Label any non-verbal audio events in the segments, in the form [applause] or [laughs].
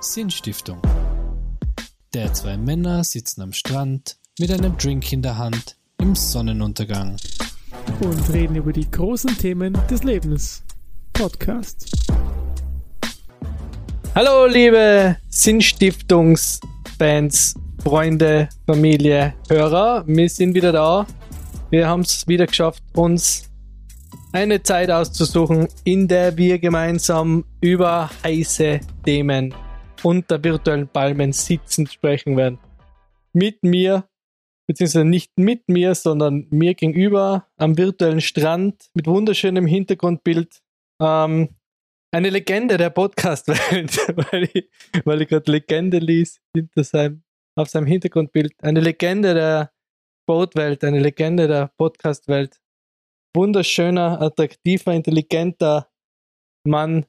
Sinnstiftung. Der zwei Männer sitzen am Strand mit einem Drink in der Hand im Sonnenuntergang. und reden über die großen Themen des Lebens. Podcast. Hallo, liebe Sinnstiftungsfans, Freunde, Familie, Hörer. Wir sind wieder da. Wir haben es wieder geschafft, uns eine Zeit auszusuchen, in der wir gemeinsam über heiße Themen unter virtuellen Palmen sitzend sprechen werden. Mit mir, beziehungsweise nicht mit mir, sondern mir gegenüber am virtuellen Strand mit wunderschönem Hintergrundbild. Ähm, eine Legende der Podcast-Welt, [laughs] weil ich, weil ich gerade Legende lies hinter seinem, auf seinem Hintergrundbild. Eine Legende der Bootwelt, eine Legende der Podcast-Welt. Wunderschöner, attraktiver, intelligenter Mann.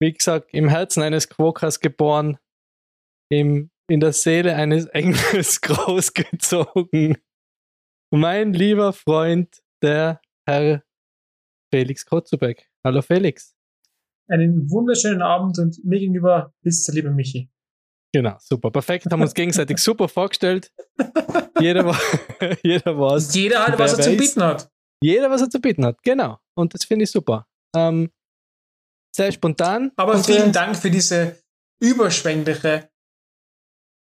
Wie gesagt, im Herzen eines Quokers geboren, im, in der Seele eines Engels [laughs] großgezogen. Mein lieber Freund, der Herr Felix Kotzubeck. Hallo Felix. Einen wunderschönen Abend und mir gegenüber ist der liebe Michi. Genau, super, perfekt. Haben uns gegenseitig super vorgestellt. Jeder war, [laughs] jeder war Jeder hat, was er zu bieten hat. Jeder, was er zu bieten hat, genau. Und das finde ich super. Ähm, sehr spontan. Aber vielen Dank für diese überschwängliche,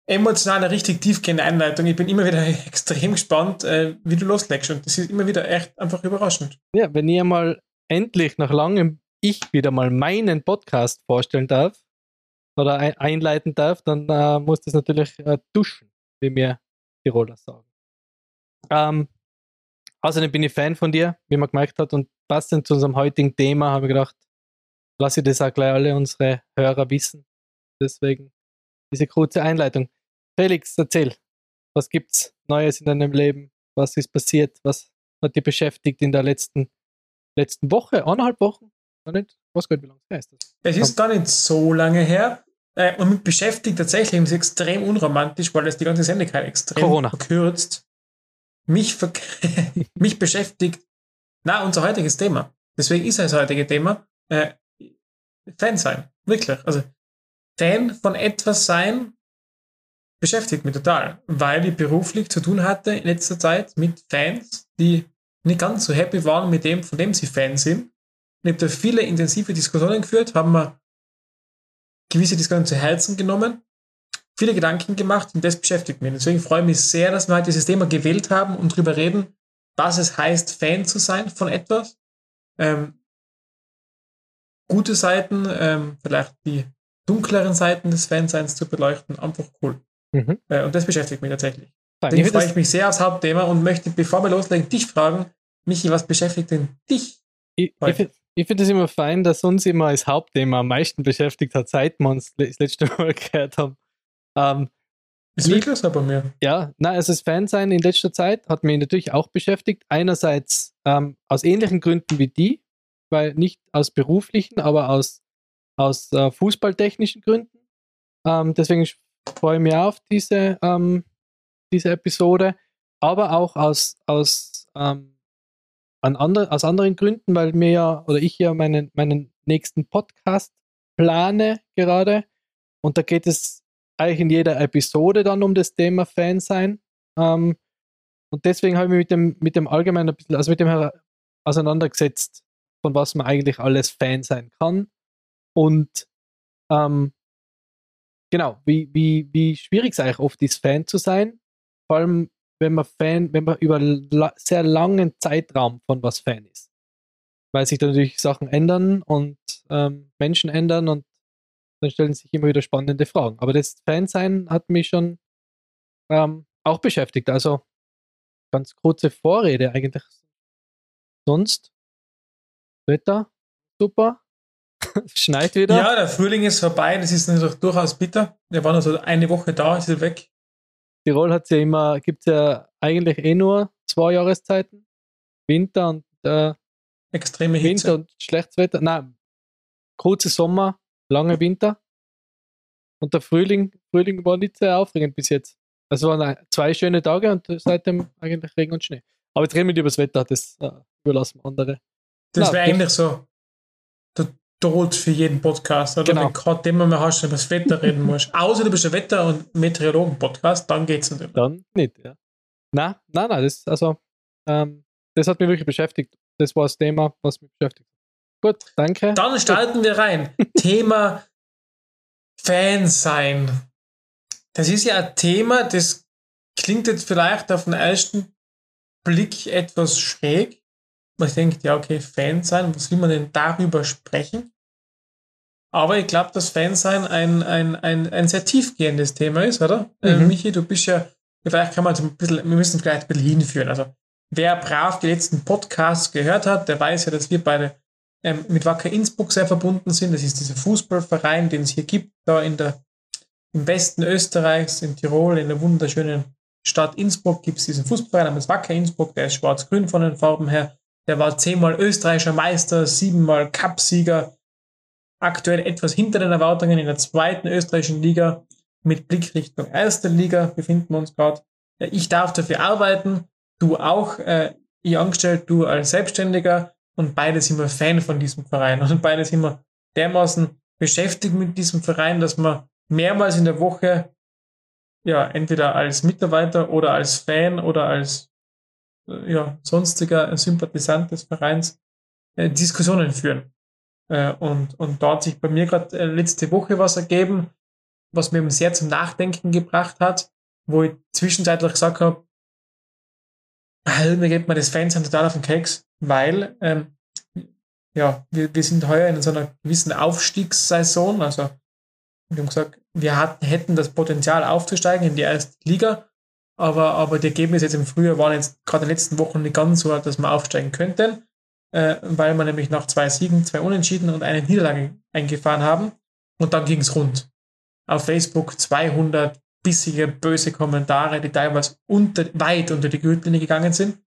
emotionale, richtig tiefgehende Einleitung. Ich bin immer wieder [laughs] extrem gespannt, äh, wie du loslegst. Und das ist immer wieder echt einfach überraschend. Ja, wenn ihr mal endlich nach langem ich wieder mal meinen Podcast vorstellen darf oder ein einleiten darf, dann äh, muss das natürlich äh, duschen, wie mir Tiroler sagen. Ähm, außerdem bin ich Fan von dir, wie man gemerkt hat, und passend zu unserem heutigen Thema habe ich gedacht, lasse ich das auch gleich alle unsere Hörer wissen. Deswegen diese kurze Einleitung. Felix, erzähl, was gibt's Neues in deinem Leben? Was ist passiert? Was hat dich beschäftigt in der letzten, letzten Woche? Eineinhalb Wochen? Nicht? Gar nicht, wie lange es ist. Das. Es ist gar nicht so lange her. Äh, und mich beschäftigt tatsächlich, es ist extrem unromantisch, weil es die ganze Sendezeit extrem Corona. verkürzt. Mich, ver [laughs] mich beschäftigt, na, unser heutiges Thema. Deswegen ist das heutige Thema äh, Fan sein. Wirklich. Also Fan von etwas sein beschäftigt mich total, weil ich beruflich zu tun hatte in letzter Zeit mit Fans, die nicht ganz so happy waren mit dem, von dem sie Fans sind. Ich habe da viele intensive Diskussionen geführt, haben mir gewisse Diskussionen zu Herzen genommen, viele Gedanken gemacht und das beschäftigt mich. Deswegen freue ich mich sehr, dass wir heute dieses Thema gewählt haben und darüber reden, was es heißt, Fan zu sein von etwas. Ähm, gute Seiten, ähm, vielleicht die dunkleren Seiten des Fanseins zu beleuchten, einfach cool. Mhm. Äh, und das beschäftigt mich tatsächlich. Deswegen Ich freue ich mich sehr aufs Hauptthema und möchte, bevor wir loslegen, dich fragen, Michi, was beschäftigt denn dich? ich, ich, heute. find- ich finde es immer fein, dass uns immer als Hauptthema am meisten beschäftigt hat, seit wir uns das letzte Mal [laughs] gehört haben. Ähm, Ist wirklich so bei mir. Ja, na, also das Fansein in letzter Zeit hat mich natürlich auch beschäftigt. Einerseits ähm, aus ähnlichen Gründen wie die, weil nicht aus beruflichen, aber aus, aus äh, fußballtechnischen Gründen. Ähm, deswegen freue ich mich auf diese, ähm, diese Episode, aber auch aus, aus, ähm, an andre, aus anderen Gründen, weil mir ja oder ich ja meinen, meinen nächsten Podcast plane gerade. Und da geht es eigentlich in jeder Episode dann um das Thema Fan sein. Ähm, und deswegen habe ich mich mit dem, mit dem allgemein ein bisschen, also mit dem auseinandergesetzt, von was man eigentlich alles Fan sein kann. Und ähm, genau, wie, wie, wie schwierig es eigentlich oft ist, Fan zu sein. Vor allem, wenn man Fan, wenn man über la sehr langen Zeitraum von was Fan ist. Weil sich da natürlich Sachen ändern und ähm, Menschen ändern und dann stellen sich immer wieder spannende Fragen. Aber das Fansein hat mich schon ähm, auch beschäftigt. Also ganz kurze Vorrede eigentlich. Sonst Wetter super. [laughs] Schneit wieder. Ja, der Frühling ist vorbei, das ist natürlich durchaus bitter. Wir waren also eine Woche da, ist er weg. Tirol hat ja immer, gibt ja eigentlich eh nur zwei Jahreszeiten. Winter und äh, Extreme Winter Hitze. und schlechtes Wetter. Nein, kurze Sommer, lange Winter. Und der Frühling, Frühling war nicht sehr aufregend bis jetzt. Also waren zwei schöne Tage und seitdem eigentlich Regen und Schnee. Aber jetzt reden wir nicht über das Wetter, das äh, überlassen wir andere. Das wäre eigentlich so der Tod für jeden Podcast. Oder Genau. wenn gerade immer mehr hast, über das Wetter reden musst. [laughs] Außer du bist ein Wetter- und Meteorologen-Podcast, dann geht's natürlich. Dann nicht, ja. Na, na, na, das, also, ähm, das hat mich wirklich beschäftigt. Das war das Thema, was mich beschäftigt. Gut, danke. Dann starten wir rein. [laughs] Thema Fan sein. Das ist ja ein Thema, das klingt jetzt vielleicht auf den ersten Blick etwas schräg. Man denkt, ja, okay, Fan sein, was will man denn darüber sprechen? Aber ich glaube, dass Fan sein ein, ein, ein, ein sehr tiefgehendes Thema ist, oder? Äh, Mhm. Michi, du bist ja, vielleicht kann man ein bisschen, wir müssen vielleicht ein bisschen hinführen. Also, wer brav die letzten Podcasts gehört hat, der weiß ja, dass wir beide ähm, mit Wacker Innsbruck sehr verbunden sind. Das ist dieser Fußballverein, den es hier gibt, da in der, im Westen Österreichs, in Tirol, in der wunderschönen Stadt Innsbruck gibt es diesen Fußballverein namens Wacker Innsbruck, der ist schwarz-grün von den Farben her. Der war zehnmal österreichischer Meister, siebenmal Cupsieger, aktuell etwas hinter den Erwartungen in der zweiten österreichischen Liga. Mit Blick Richtung erste Liga befinden wir uns gerade. Ich darf dafür arbeiten, du auch, äh, ich angestellt, du als Selbstständiger und beide sind wir Fan von diesem Verein und beide sind wir dermaßen beschäftigt mit diesem Verein, dass wir mehrmals in der Woche ja entweder als Mitarbeiter oder als Fan oder als ja, sonstiger Sympathisant des Vereins äh, Diskussionen führen. Äh, und, und da hat sich bei mir gerade äh, letzte Woche was ergeben, was mir eben sehr zum Nachdenken gebracht hat, wo ich zwischenzeitlich gesagt habe, "Ah, mir geht mir das Fansein total auf den Keks, weil ähm, ja, wir, wir sind heuer in so einer gewissen Aufstiegssaison, also wir haben gesagt, wir hatten, hätten das Potenzial aufzusteigen in die erste Liga, aber, aber die Ergebnisse jetzt im Frühjahr waren jetzt gerade in den letzten Wochen nicht ganz so, dass wir aufsteigen könnten, äh, weil wir nämlich nach zwei Siegen, zwei Unentschieden und eine Niederlage eingefahren haben und dann ging es rund. Auf Facebook 200 bissige, böse Kommentare, die teilweise unter, weit unter die Gürtellinie gegangen sind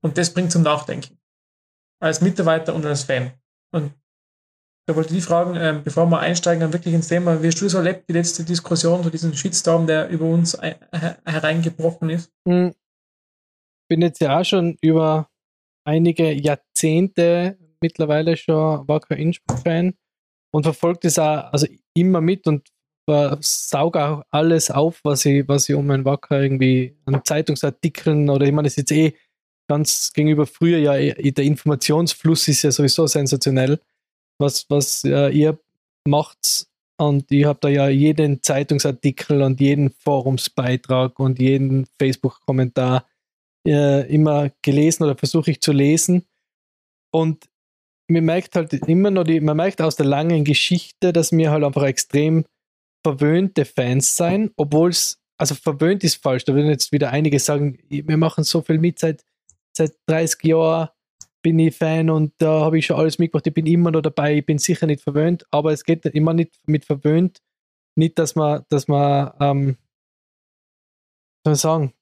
und das bringt zum Nachdenken. Als Mitarbeiter und als Fan. Und da wollte ich fragen, ähm, bevor wir einsteigen dann wirklich ins Thema, wie hast du so erlebt, die letzte Diskussion, so diesen Shitstorm, der über uns ein, her- hereingebrochen ist? Hm, Bin jetzt ja auch schon über einige Jahrzehnte mittlerweile schon Wacker Innsbruck-Fan und verfolge das auch also immer mit und sauge auch alles auf, was ich, was ich um meinen Wacker irgendwie an Zeitungsartikeln oder ich meine, das ist jetzt eh ganz gegenüber früher ja, der Informationsfluss ist ja sowieso sensationell, was, was äh, ihr macht. Und ich habe da ja jeden Zeitungsartikel und jeden Forumsbeitrag und jeden Facebook-Kommentar äh, immer gelesen oder versuche ich zu lesen. Und man merkt halt immer noch, die, man merkt aus der langen Geschichte, dass wir halt einfach extrem verwöhnte Fans sein, obwohl es, also verwöhnt ist falsch, da würden jetzt wieder einige sagen, wir machen so viel mit, seit, seit 30 Jahren bin ich Fan und da habe ich schon alles mitgemacht, ich bin immer noch dabei, ich bin sicher nicht verwöhnt, aber es geht immer nicht mit verwöhnt, nicht, dass man, dass man, ähm, soll ich sagen,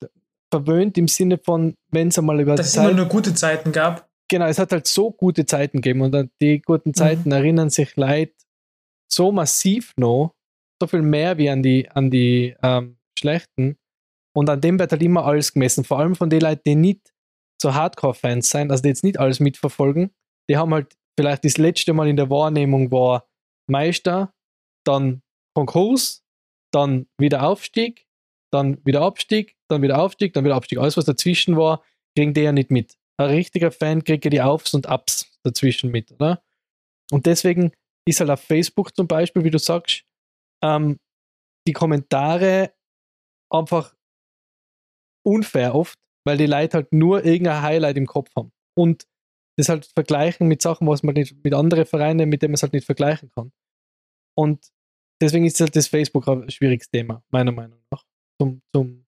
verwöhnt im Sinne von, wenn es einmal über Dass es immer nur gute Zeiten gab. genau, es hat halt so gute Zeiten gegeben und an die guten Zeiten erinnern sich Leute so massiv noch, so viel mehr wie an die, an die ähm, schlechten. Und an dem wird halt immer alles gemessen. Vor allem von den Leuten, die nicht so Hardcore-Fans sein, also die jetzt nicht alles mitverfolgen, die haben halt vielleicht das letzte Mal in der Wahrnehmung war Meister, dann Konkurs, dann wieder Aufstieg, dann wieder Abstieg, dann wieder Aufstieg, dann wieder Abstieg. Alles, was dazwischen war, kriegen die ja nicht mit. Ein richtiger Fan kriegt ja die Aufs und Ups dazwischen mit, oder? Und deswegen ist halt auf Facebook zum Beispiel, wie du sagst, ähm, die Kommentare einfach unfair oft, weil die Leute halt nur irgendein Highlight im Kopf haben. Und das halt vergleichen mit Sachen, was man nicht mit anderen Vereinen, mit denen man es halt nicht vergleichen kann. Und deswegen ist halt das Facebook ein schwieriges Thema, meiner Meinung nach, zum, zum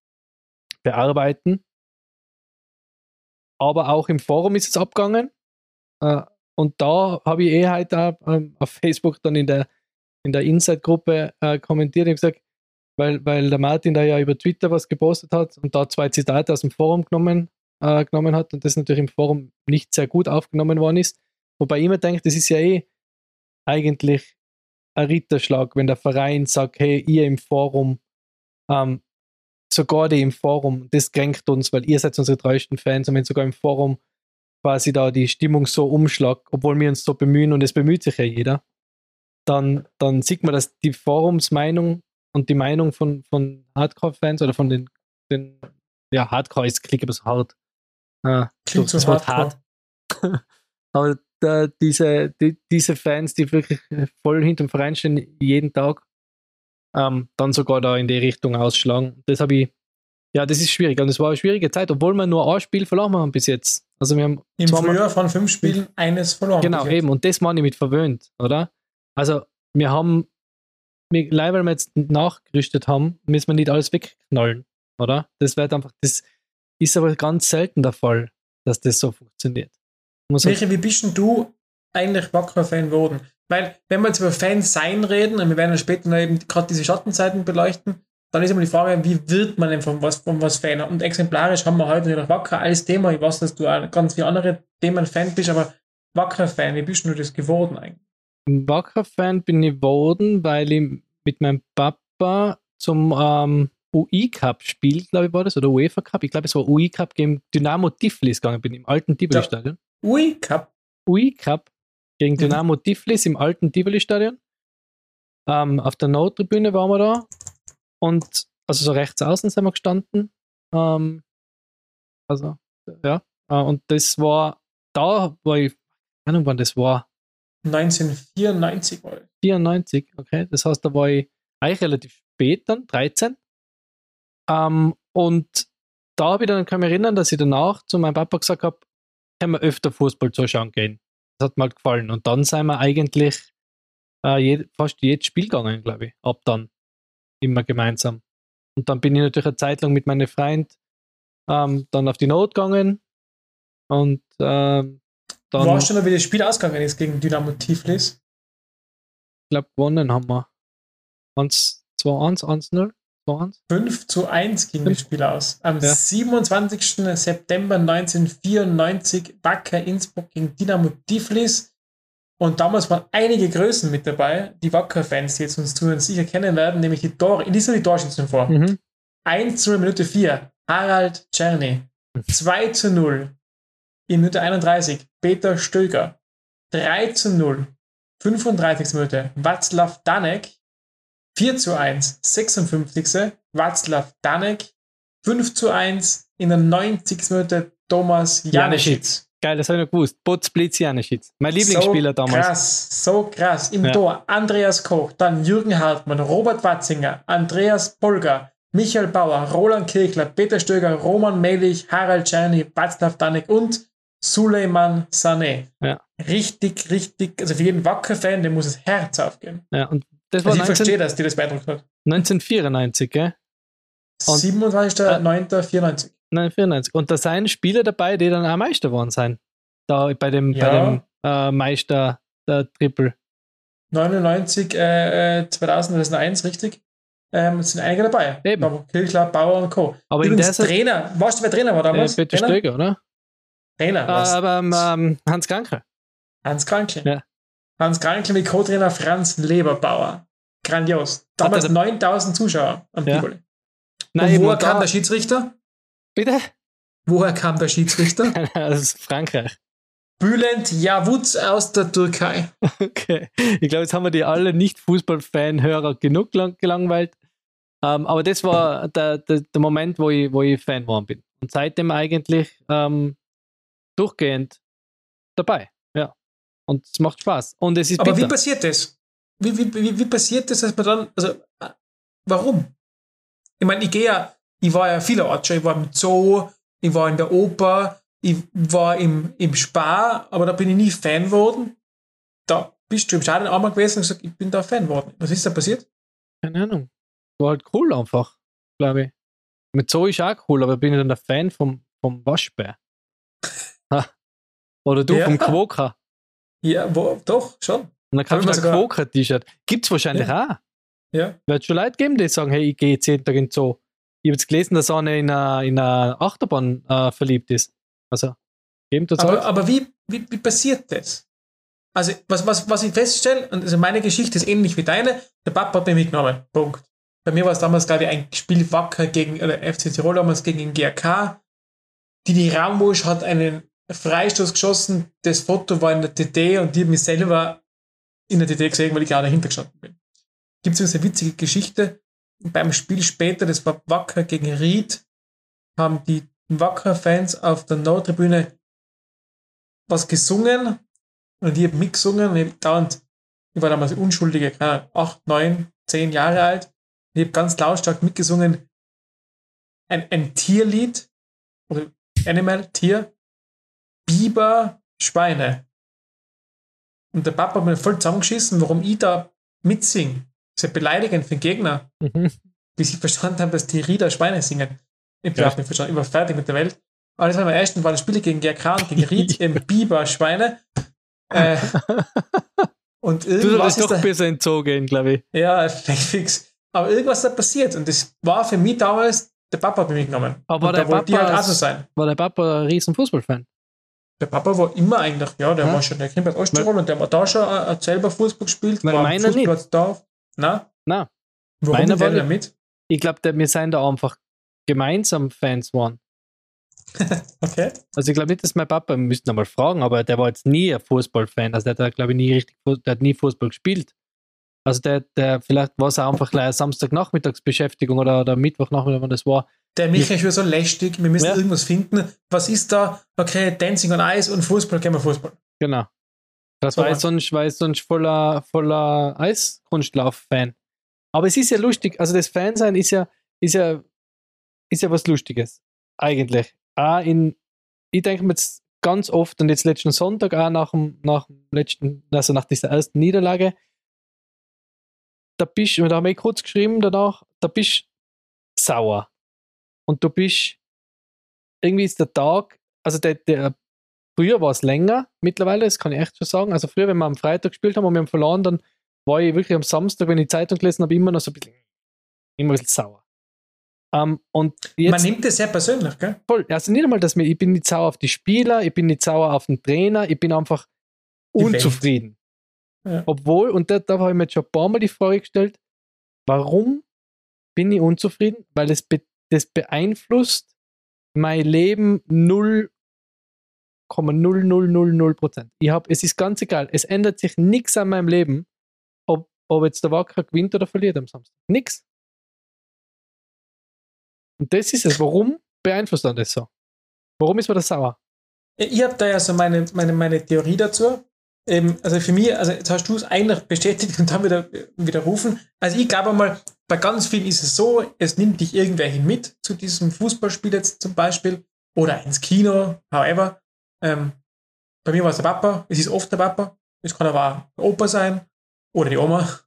Bearbeiten. Aber auch im Forum ist es abgegangen. Äh, und da habe ich eh heute ähm, auf Facebook dann in der, in der Inside-Gruppe äh, kommentiert und gesagt, weil, weil der Martin da ja über Twitter was gepostet hat und da zwei Zitate aus dem Forum genommen, äh, genommen hat und das natürlich im Forum nicht sehr gut aufgenommen worden ist. Wobei ich immer denke, das ist ja eh eigentlich ein Ritterschlag, wenn der Verein sagt, hey, ihr im Forum, ähm, sogar die im Forum, das kränkt uns, weil ihr seid unsere treuesten Fans und wenn sogar im Forum quasi da die Stimmung so umschlagt, obwohl wir uns so bemühen und es bemüht sich ja jeder, dann, dann sieht man, dass die Forumsmeinung und die Meinung von, von Hardcore-Fans oder von den, den, ja, Hardcore ist, klingt aber so hart. Äh, Klingt das so Wort hardcore. hart. [laughs] aber da, diese, die, diese Fans, die wirklich voll hinterm Verein stehen, jeden Tag, ähm, dann sogar da in die Richtung ausschlagen. Das habe ich, ja, das ist schwierig. Und es war eine schwierige Zeit, obwohl wir nur ein Spiel verloren haben bis jetzt. Also wir haben Im Frühjahr von fünf Spielen eines verloren. Genau, eben. Und das meine ich mit verwöhnt, oder? Also, wir haben, wir, leider, jetzt nachgerüstet haben, müssen wir nicht alles wegknallen, oder? Das wird einfach, das ist aber ganz selten der Fall, dass das so funktioniert. Michi, wie bist denn du eigentlich Wacker-Fan geworden? Weil, wenn wir jetzt über Fans sein reden, und wir werden dann später noch eben gerade diese Schattenzeiten beleuchten, dann ist immer die Frage, wie wird man denn von was, von was Fan? Und exemplarisch haben wir heute natürlich Wacker als Thema. Ich weiß, dass du auch ganz viele andere Themen Fan bist, aber Wacker-Fan, wie bist du das geworden eigentlich? Wacker-Fan bin ich geworden, weil ich mit meinem Papa zum ähm, UI-Cup-Spiel, glaube ich, war das, oder UEFA-Cup, ich glaube, es war UI-Cup gegen Dynamo Tiflis gegangen bin, im alten Tivoli-Stadion. Ui, Cup. UI-Cup gegen Mhm. Dynamo Tiflis im alten Tivoli-Stadion. Ähm, auf der Nordtribüne waren wir da und also so rechts außen sind wir gestanden. Ähm, also, ja. Äh, und das war, da war ich, keine Ahnung, wann das war, 1994 war das. 94, okay. Das heißt, da war ich eigentlich relativ spät dann, 13. Ähm, und da habe ich dann, kann ich mich erinnern, dass ich danach zu meinem Papa gesagt habe, können wir öfter Fußball zuschauen gehen. Das hat mir halt gefallen. Und dann sind wir eigentlich äh, jed, fast jedes Spiel gegangen, glaube ich. Ab dann. Immer gemeinsam. Und dann bin ich natürlich eine Zeit lang mit meinem Freund ähm, dann auf die Not gegangen. Und ähm, dann, Weißt du noch, wie das Spiel ausgegangen ist gegen Dynamo Tiflis? ich glaube, gewonnen haben wir. 1, 2-1, 1-0, 2-1. 5 zu 1 ging das Spiel aus. Am Ja. 27. September 1994 Wacker Innsbruck gegen Dynamo Tiflis. Und damals waren einige Größen mit dabei, die Wacker-Fans, die jetzt uns zuhören, sicher kennen werden, nämlich die Tore. Ich lese die Torschützen vor. Mhm. 1 zu 0 Minute 4, Harald Czerny. 2 zu 0 in Minute 31, Peter Stöger. 3 zu 0, 35. Minute, Václav Danek. 4 zu 1, 56. Václav Danek. 5 zu 1 in der 90. Minute, Thomas Janeschitz. Geil, das habe ich noch gewusst. Botz Blitz Janeschitz. Mein Lieblingsspieler so damals. Krass, so krass. Im Ja. Tor Andreas Koch, dann Jürgen Hartmann, Robert Watzinger, Andreas Polger, Michael Bauer, Roland Kirchler, Peter Stöger, Roman Melich, Harald Czerny, Václav Danek und Suleiman Sané. Ja. Richtig, richtig, also für jeden Wacker-Fan, dem muss das Herz aufgehen. Ja, und das war Also ich 19, verstehe, dass dir das beeindruckt hat. 1994, gell? Und- 27.09.94. Nein, 94. Und da seien Spieler dabei, die dann auch Meister geworden sein. Da bei dem, Ja. bei dem äh, Meister der Triple. 99, äh, äh, 2001, richtig? Ähm, sind einige dabei. Eben. Kirchler, Bauer und Co. Aber in Übrigens, der Zeit- Trainer, weißt du, wer Trainer war Äh, damals? Peter Trainer? Stöger, oder? Trainer. Was? aber ähm, ähm, Hans Kranke. Hans Krankl. Ja. Hans Krankl mit Co-Trainer Franz Leberbauer. Grandios. Damals Hat er- 9000 Zuschauer am Ja. Tivoli. Nein, Und woher kam da- der Schiedsrichter? Bitte? Woher kam der Schiedsrichter? [laughs] Aus Frankreich. Bülent Yavuz aus der Türkei. [laughs] Okay. Ich glaube, jetzt haben wir die alle Nicht-Fußball-Fan-Hörer genug lang gelangweilt. Ähm, aber das war der, der, der Moment, wo ich, wo ich Fan geworden bin. Und seitdem eigentlich ähm, durchgehend dabei. Ja. Und es macht Spaß. Und es ist Aber wie bitter. passiert das? Wie, wie, wie, wie passiert das, dass man dann, also, äh, warum? Ich meine, ich gehe ja, ich war ja vielerorts schon, ich war im Zoo, ich war in der Oper, ich war im, im Spar, aber da bin ich nie Fan geworden. Da bist du im Stadion einmal gewesen und gesagt, ich bin da Fan geworden. Was ist da passiert? Keine Ahnung. War halt cool einfach, glaube ich. Mit Zoo ist auch cool, aber bin ich dann der Fan vom, vom Waschbär. Ha. Oder du Ja. vom Quoka. Ja, wo, doch, schon. Und dann kannst ich du ein Quoka-T-Shirt. Gibt es wahrscheinlich auch. Ja. Wird schon Leute geben, die sagen, hey, ich gehe jetzt jeden Tag in den Zoo. Ich habe jetzt gelesen, dass einer in einer, in einer Achterbahn äh, verliebt ist. Also, geben tut's Aber, aber wie, wie, wie passiert das? Also, was, was, was ich feststelle, und also meine Geschichte ist ähnlich wie deine, der Papa hat mich mitgenommen. Punkt. Bei mir war es damals, glaube ich, ein Spiel Wacker gegen, oder FC Tirol damals gegen den GRK. Didi Rambusch hat einen Freistoß geschossen, das Foto war in der TT und die hat mich selber in der DD gesehen, weil ich gerade dahinter gestanden bin. Gibt es eine witzige Geschichte beim Spiel später, das war Wacker gegen Ried, haben die Wacker-Fans auf der Nordtribüne was gesungen und ich habe mitgesungen und ich, dauernd, ich war damals unschuldige, keine acht, neun, zehn Jahre alt. Ich habe ganz lautstark mitgesungen ein, ein Tierlied oder Animal, Tier, Biber, Schweine. Und der Papa hat mir voll zusammengeschissen, warum ich da mitsing. Das ist ja beleidigend für den Gegner. Mhm. Bis ich verstanden habe, dass die Rieder Schweine singen. Ich habe ja. nicht verstanden, ich war fertig mit der Welt. Aber das war mein ersten war das Spiel gegen GRK und gegen Ried im [laughs] Biber Schweine. Äh, [laughs] und irgendwas du ist doch da, besser entzogen, glaube ich. Ja, fix. Aber irgendwas ist da passiert und das war für mich damals, der Papa hat mich genommen. Aber war der Papa, die halt auch so sein. War der Papa ein riesen Fußballfan? Der Papa war immer eigentlich, ja, der hm? war schon, der kommt aus Osttirol und der war da schon äh, selber Fußball gespielt. Weil meiner nicht. Da. Na? Na. Warum meiner war der mit? Ich glaube, wir sind da einfach gemeinsam Fans waren. [laughs] okay. Also ich glaube nicht, dass mein Papa, wir müssten einmal fragen, aber der war jetzt nie ein Fußballfan. Also der hat, glaube ich, nie richtig, der hat nie Fußball gespielt. Also der, der vielleicht war es auch einfach gleich Samstagnachmittagsbeschäftigung oder, oder Mittwochnachmittag, wenn das war. Der Michael ist schon so lästig, wir müssen ja. irgendwas finden. Was ist da? Okay, Dancing on Ice und Fußball, gehen wir Fußball. Genau. Das so war ich sonst, war sonst voller, voller Eiskunstlauf-Fan. Aber es ist ja lustig, also das Fansein ist ja, ist ja, ist ja was Lustiges. Eigentlich. Auch in, ich denke mir jetzt ganz oft und jetzt letzten Sonntag auch nach dem, nach dem letzten, also nach dieser ersten Niederlage, da bist, da haben wir kurz geschrieben danach, da bist sauer. Und du bist, irgendwie ist der Tag, also der, der früher war es länger, mittlerweile, das kann ich echt schon sagen. Also früher, wenn wir am Freitag gespielt haben und wir haben verloren, dann war ich wirklich am Samstag, wenn ich die Zeitung gelesen habe, immer noch so ein bisschen, immer ein bisschen sauer. Um, ähm, und jetzt, Man nimmt es sehr persönlich, gell? Voll. Also nicht einmal, dass mir, ich bin nicht sauer auf die Spieler, ich bin nicht sauer auf den Trainer, ich bin einfach die unzufrieden. Ja. Obwohl, und da, da habe ich mir jetzt schon ein paar Mal die Frage gestellt, warum bin ich unzufrieden? Weil es be das beeinflusst mein Leben 0,0000 Prozent. Ich habe, es ist ganz egal, es ändert sich nichts an meinem Leben, ob, ob jetzt der Wacker gewinnt oder verliert am Samstag. Nix. Und das ist es. Warum beeinflusst dann das so? Warum ist man das sauer? Ich habe da ja so meine, meine, meine Theorie dazu ähm, also für mich, also jetzt hast du es eigentlich bestätigt und dann wieder widerrufen. Also ich glaube mal, bei ganz vielen ist es so, es nimmt dich irgendwer hin mit zu diesem Fußballspiel jetzt zum Beispiel oder ins Kino, however. Ähm, bei mir war es der Papa, es ist oft der Papa, es kann aber auch der Opa sein oder die Oma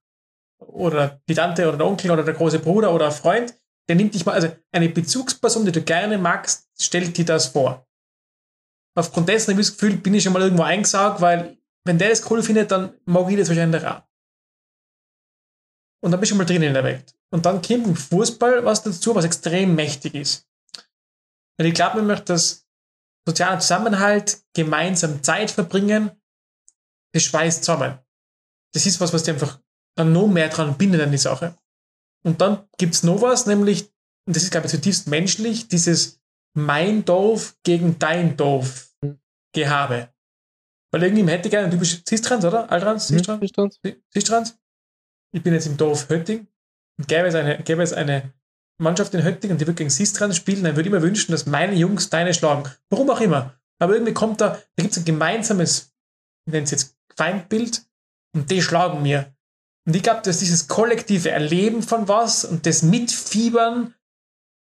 oder die Tante oder der Onkel oder der große Bruder oder ein Freund. Der nimmt dich mal, also eine Bezugsperson, die du gerne magst, stellt dir das vor. Aufgrund dessen habe ich das Gefühl, bin ich schon mal irgendwo eingesaugt, weil wenn der das cool findet, dann mag ich das wahrscheinlich auch. Und dann bist du mal drin in der Welt. Und dann kommt im Fußball was dazu, was extrem mächtig ist. Weil ich glaube nämlich, dass sozialer Zusammenhalt, gemeinsam Zeit verbringen, das schweißt zusammen. Das ist was, was dir einfach dann noch mehr dran bindet an die Sache. Und dann gibt es noch was, nämlich, und das ist, glaube ich, zutiefst menschlich, dieses mein Dorf gegen dein Dorf Gehabe. Weil irgendwie hätte gerne, du bist Sistrans, oder? Altrans? Sistrans? Sistrans. Sistrans? Ich bin jetzt im Dorf Hötting und gäbe es eine, gäbe es eine Mannschaft in Hötting und die würde gegen Sistrans spielen, dann würde ich mir wünschen, dass meine Jungs deine schlagen. Warum auch immer. Aber irgendwie kommt da, da gibt es ein gemeinsames, ich nenne es jetzt Feindbild und die schlagen mir. Und ich glaube, dass dieses kollektive Erleben von was und das Mitfiebern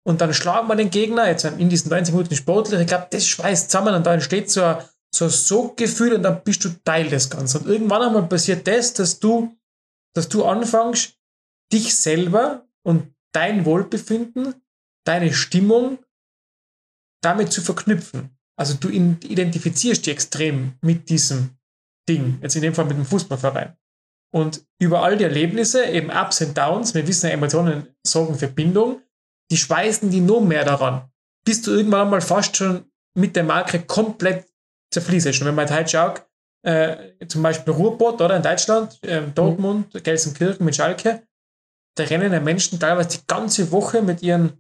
und dann schlagen wir den Gegner, jetzt in diesen 90 Minuten sportlich, ich glaube, das schweißt zusammen und da entsteht so ein so ein Soggefühl und dann bist du Teil des Ganzen. Und irgendwann einmal passiert das, dass du, dass du anfängst, dich selber und dein Wohlbefinden, deine Stimmung damit zu verknüpfen. Also du identifizierst dich extrem mit diesem Ding, jetzt in dem Fall mit dem Fußballverein. Und über all die Erlebnisse, eben Ups und Downs, wir wissen ja, Emotionen sorgen für Bindung, die schweißen die nur mehr daran, bis du irgendwann einmal fast schon mit der Marke komplett zerfließt. Und wenn man halt schaut, äh, zum Beispiel Ruhrpott oder in Deutschland, äh, Dortmund, mhm. Gelsenkirchen mit Schalke, da rennen ja Menschen teilweise die ganze Woche mit ihren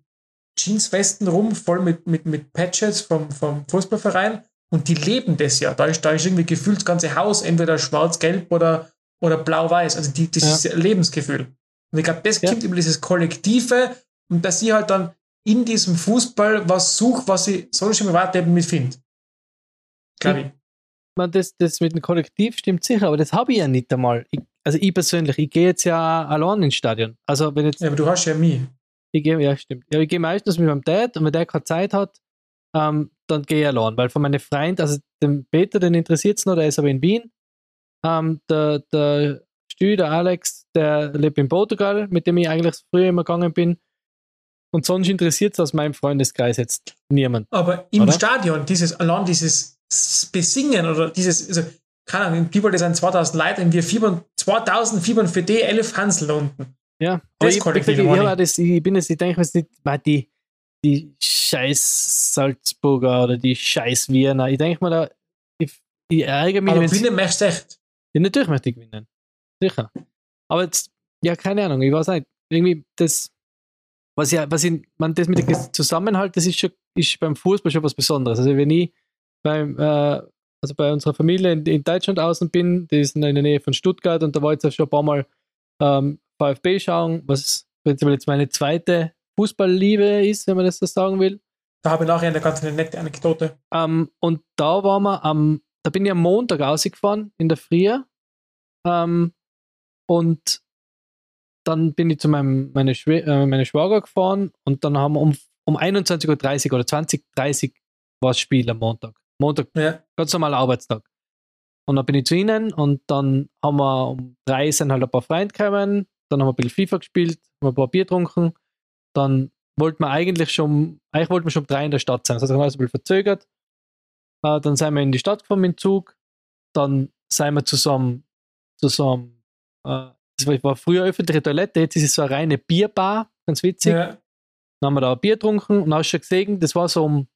Jeanswesten rum, voll mit, mit, mit Patches vom, vom Fußballverein und die leben das ja. Da ist, da ist irgendwie gefühlt das ganze Haus entweder schwarz-gelb oder, oder blau-weiß, also die, dieses ja. Lebensgefühl. Und ich glaube, das ja. kommt über dieses Kollektive und dass ich halt dann in diesem Fußball was suche, was ich sonst im Privatleben mitfinde. Glaube ich. Man, das, das mit dem Kollektiv stimmt sicher, aber das habe ich ja nicht einmal. Ich, also ich persönlich, ich gehe jetzt ja allein ins Stadion. Also wenn jetzt, ja, aber du hast ja mich. Ich gehe, ja, stimmt. Ja, ich gehe meistens mit meinem Dad und wenn der keine Zeit hat, ähm, dann gehe ich allein, weil von meinen Freunden, also dem Peter, den interessiert es noch, der ist aber in Wien. Ähm, der, der Stü, der Alex, der lebt in Portugal, mit dem ich eigentlich früher immer gegangen bin. Und sonst interessiert es aus meinem Freundeskreis jetzt niemand. Aber im oder? Stadion, dieses, allein dieses Besingen oder dieses, also, keine Ahnung, People, das sind 2000 Leute und wir fiebern, 2000 fiebern für die 11 Hansel unten. Ja, das ich, ich, ich, ja, das, ich bin jetzt, ich denke mir jetzt nicht, die, die scheiß Salzburger oder die scheiß Wiener, ich denke mir da, ich, ich ärgere mich. Aber gewinnen möchtest du echt? Ja, natürlich möchte ich gewinnen. Sicher. Aber jetzt, ja, keine Ahnung, ich weiß nicht, irgendwie das, was ja, was ich, man, das mit dem Zusammenhalt, das ist schon, ist beim Fußball schon was Besonderes. Also wenn ich beim, äh, also bei unserer Familie in, in, Deutschland außen bin, die ist in der Nähe von Stuttgart und da war jetzt schon ein paar Mal ähm, VfB schauen, was prinzipiell jetzt meine zweite Fußballliebe ist, wenn man das so sagen will. Da habe ich nachher eine ganz nette Anekdote. Ähm, und da waren wir am, da bin ich am Montag rausgefahren in der Früh. Ähm, und dann bin ich zu meinem meine, Schw äh, meine Schwager gefahren und dann haben wir um, um 21.30 Uhr oder 20.30 Uhr war das Spiel am Montag. Montag, ja. ganz normaler Arbeitstag. Und dann bin ich zu ihnen und dann haben wir um drei sind halt ein paar Freunde gekommen, dann haben wir ein bisschen FIFA gespielt, haben ein paar Bier getrunken, dann wollten wir eigentlich schon, eigentlich wollten wir schon um drei in der Stadt sein, das hat sich alles ein bisschen verzögert. Äh, dann sind wir in die Stadt gefahren mit dem Zug, dann sind wir zusammen, zusammen, äh, das war früher öffentliche Toilette, jetzt ist es so eine reine Bierbar, ganz witzig. Ja. Dann haben wir da ein Bier getrunken und hast schon gesehen, das war so um,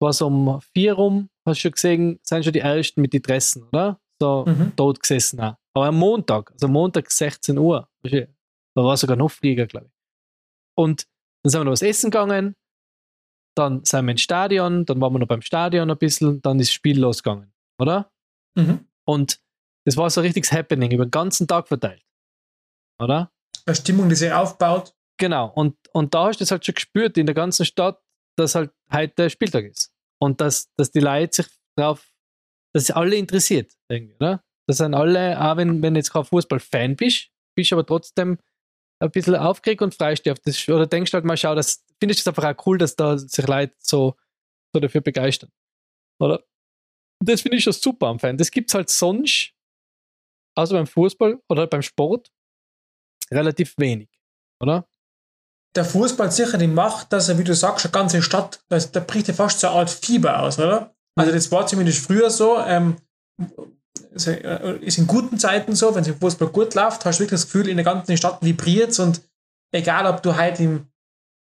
war so um vier rum, hast schon gesehen, sind schon die ersten mit den Dressen, oder? So mhm. tot gesessen auch. Aber am Montag, also Montag 16 Uhr, da war sogar noch Flieger, glaube ich. Und dann sind wir noch was essen gegangen, dann sind wir ins Stadion, dann waren wir noch beim Stadion ein bisschen, dann ist das Spiel losgegangen, oder? Mhm. Und das war so ein richtiges Happening über den ganzen Tag verteilt, oder? Eine Stimmung, die sich aufbaut. Genau, und, und da hast du es halt schon gespürt in der ganzen Stadt, dass halt heute Spieltag ist. Und dass, dass die Leute sich darauf, dass sie alle interessiert, irgendwie, oder? Das sind alle, auch wenn, wenn jetzt kein Fußball-Fan bist, bist aber trotzdem ein bisschen aufgeregt und freust dich auf das. Oder denkst halt mal, schau, das findest du einfach auch cool, dass da sich Leute so, so dafür begeistern. Oder? Das finde ich schon super am Fan. Das gibt es halt sonst, außer beim Fußball oder beim Sport, relativ wenig. Oder? Der Fußball sicher die Macht, dass er, wie du sagst, eine ganze Stadt, da bricht ja fast so eine Art Fieber aus, oder? Also das war zumindest früher so. Ähm, äh, ist in guten Zeiten so, wenn es im Fußball gut läuft, hast du wirklich das Gefühl, in der ganzen Stadt vibriert und egal, ob du heute im,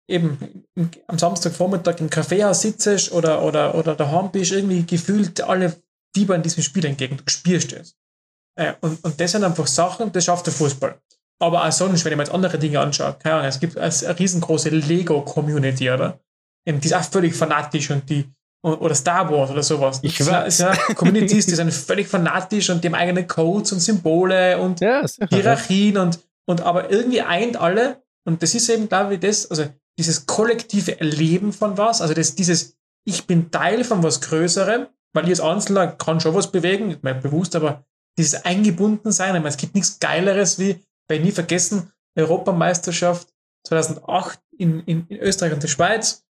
eben im, am Samstagvormittag im Kaffeehaus sitzt oder, oder, oder daheim bist, irgendwie gefühlt alle Fieber in diesem Spiel entgegen, du spürst es. Äh, und, und das sind einfach Sachen, das schafft der Fußball. Aber auch sonst, wenn ich mir jetzt andere Dinge anschaue, keine Ahnung, es gibt eine riesengroße Lego-Community, oder? Die ist auch völlig fanatisch und die, oder Star Wars oder sowas. Ich weiß. Ja, [laughs] Communities, die sind völlig fanatisch und die haben eigene Codes und Symbole und ja, Hierarchien und, und aber irgendwie eint alle, und das ist eben, glaube ich, das, also dieses kollektive Erleben von was, also das, dieses, ich bin Teil von was Größerem, weil ich als Einzelner kann schon was bewegen, mir bewusst, aber dieses eingebunden sein, ich meine, es gibt nichts Geileres wie, bei nie vergessen, Europameisterschaft 2008 in, in, in Österreich und der Schweiz,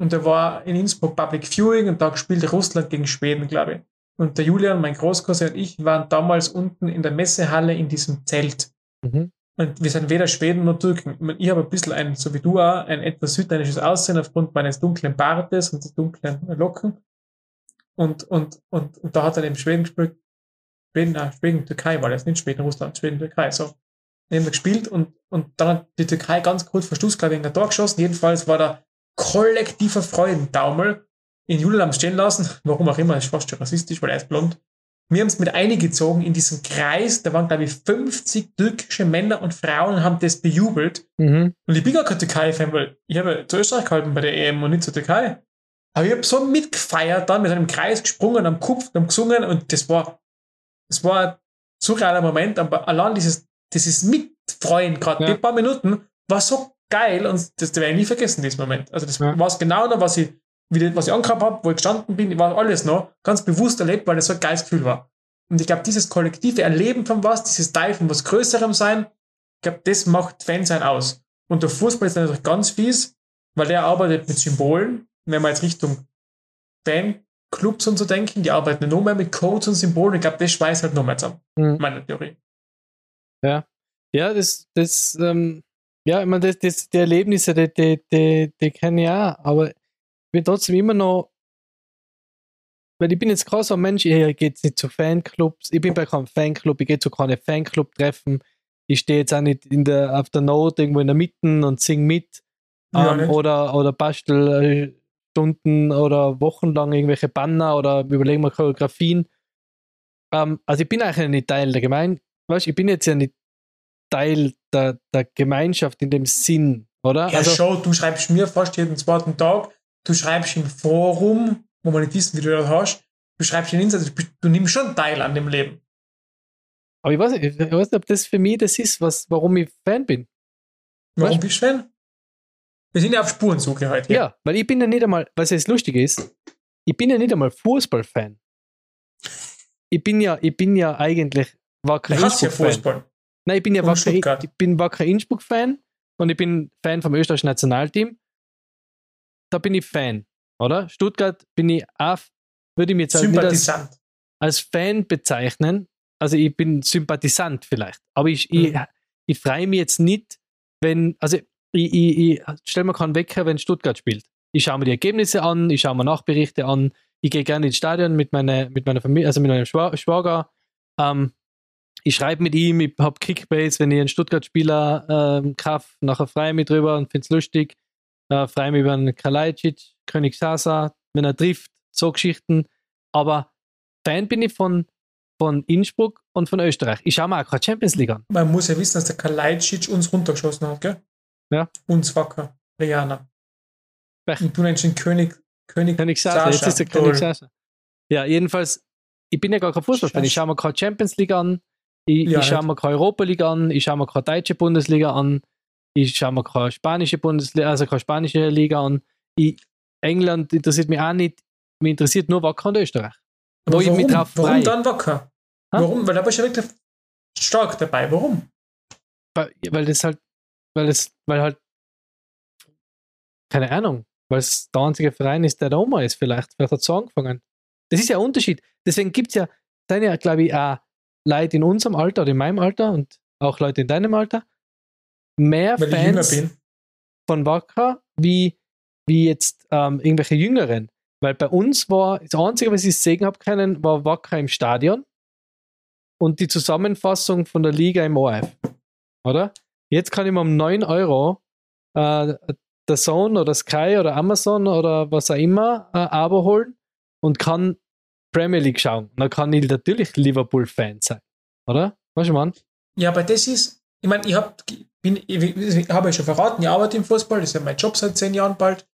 und da war in Innsbruck Public Viewing und da spielte Russland gegen Schweden, glaube ich. Und der Julian, mein Großcousin und ich waren damals unten in der Messehalle in diesem Zelt. Mhm. Und wir sind weder Schweden noch Türken. Ich habe ein bisschen ein, so wie du auch, ein etwas südländisches Aussehen aufgrund meines dunklen Bartes und der dunklen Locken. Und, und, und, und da hat er eben Schweden gespielt. Schweden, nein, Schweden, Türkei war das, nicht Schweden, Russland, Schweden, Türkei, so. Haben wir gespielt und, und dann hat die Türkei ganz kurz Verstoß, glaube ich, in der Tor geschossen. Jedenfalls war da kollektiver Freudentaumel in Julian haben stehen lassen. Warum auch immer, ist fast schon rassistisch, weil er ist blond. Wir haben es mit eingezogen in diesen Kreis. Da waren, glaube ich, 50 türkische Männer und Frauen und haben das bejubelt. Mhm. Und ich bin gar kein Türkei-Fan, weil ich habe zu Österreich gehalten bei der EM und nicht zur Türkei. Aber ich habe so mitgefeiert dann, mit einem Kreis gesprungen, am Kopf, haben gesungen und das war, das war surrealer Moment, aber allein dieses, dieses Mitfreuen gerade, Ja. die paar Minuten, war so geil und das, das werde ich nie vergessen, diesen Moment. Also das Ja. war es genau noch, was ich, wie, was ich angehabt habe, wo ich gestanden bin, war alles noch ganz bewusst erlebt, weil das so ein geiles Gefühl war. Und ich glaube, dieses kollektive Erleben von was, dieses Teil von was Größerem sein, ich glaube, das macht Fansein aus. Und der Fußball ist natürlich ganz fies, weil der arbeitet mit Symbolen. Wenn wir jetzt Richtung Fanclubs und so denken, die arbeiten nur mehr mit Codes und Symbolen. Ich glaube, das schweißt halt noch mehr zusammen. Mhm. Meine Theorie. Ja, das, das, ähm, ja, ich meine, das, das, die Erlebnisse, die, die, die, die kenne ich auch, aber ich bin trotzdem immer noch, weil ich bin jetzt gerade so ein Mensch, ich gehe jetzt nicht zu Fanclubs, ich bin bei keinem Fanclub, ich gehe zu keinem Fanclub-Treffen, ich stehe jetzt auch nicht in der, auf der Note irgendwo in der Mitte und sing mit Ja, ähm, oder, oder bastel äh, Stunden oder wochenlang irgendwelche Banner oder überlegen wir Choreografien. Ähm, also ich bin eigentlich nicht Teil der Gemeinde, weißt, ich bin jetzt ja nicht Teil der, der Gemeinschaft in dem Sinn, oder? Ja, also, schon, du schreibst mir fast jeden zweiten Tag, du schreibst im Forum, wo man nicht wissen, wie du das hast, du schreibst in Insatz, du nimmst schon teil an dem Leben. aber ich weiß, nicht, ich weiß nicht, ob das für mich das ist, was, warum ich Fan bin. Warum Weißt- bist du Fan? Wir sind ja auf Spurensuche heute. Ja, weil ich bin ja nicht einmal, was jetzt lustig ist, ich bin ja nicht einmal Fußballfan. Ich bin ja, ich bin ja eigentlich Wacker Du hast ja. Fußball. Nein, ich bin ja Wacker, ich bin Wacker Innsbruck-Fan und ich bin Fan vom österreichischen Nationalteam. Da bin ich Fan, oder? Stuttgart bin ich auch, würde ich mir jetzt halt als, als Fan bezeichnen. Also ich bin Sympathisant vielleicht. Aber ich, ich, Mhm. ich freue mich jetzt nicht, wenn, also ich, ich, ich stelle mir keinen Wecker, wenn Stuttgart spielt. Ich schaue mir die Ergebnisse an, ich schaue mir Nachberichte an, ich gehe gerne ins Stadion mit meiner, mit meiner Familie, also mit meinem Schwa Schwager. Ähm, ich schreibe mit ihm, ich habe Kickbase, wenn ich einen Stuttgart-Spieler ähm, kaufe, nachher freue ich mich drüber und finde es lustig. Äh, freue mich über einen Kalajdzic, König Sasa, wenn er trifft, so Geschichten. Aber Fan bin ich von, von Innsbruck und von Österreich. Ich schaue mir auch keine Champions League an. Man muss ja wissen, dass der Kalajdzic uns runtergeschossen hat, gell? Ja. Uns Wacker, Rihanna. Pech. Und du nennst ihn König, König, König Sasa, jetzt Sascha, ist der toll. König Sasa. Ja, jedenfalls, ich bin ja gar kein Fußballfan. Ich schaue mir keine Champions League an, ich, Ja, ich schaue mir keine Europa League an, ich schaue mir keine deutsche Bundesliga an, ich schaue mir keine spanische Bundesliga, also keine spanische Liga an. Ich, England interessiert mich auch nicht, mich interessiert nur Wacker und Österreich. Aber Wo ich warum, mich drauf warum frei. dann Wacker? Ha? Warum? Weil da bist du ja wirklich stark dabei. Warum? weil, weil das halt, weil das, weil halt, keine Ahnung, weil es der einzige Verein ist, der da oben ist, vielleicht. Vielleicht hat es so angefangen. Das ist ja ein Unterschied. Deswegen gibt es ja, sind ja, glaube ich, auch Leute in unserem Alter oder in meinem Alter und auch Leute in deinem Alter, mehr Weil Fans von Wacker wie, wie jetzt ähm, irgendwelche Jüngeren. Weil bei uns war, das Einzige, was ich sehen habe können, war Wacker im Stadion und die Zusammenfassung von der Liga im ORF. Oder? Jetzt kann ich mir um 9 Euro äh, der Zone oder Sky oder Amazon oder was auch immer äh, Abo holen und kann Premier League schauen. Dann kann ich natürlich Liverpool-Fan sein. Oder? Weißt du, Mann? Ja, aber das ist, ich meine, ich habe bin, ich, ich habe ja schon verraten, ich arbeite im Fußball, das ist ja mein Job seit zehn Jahren bald.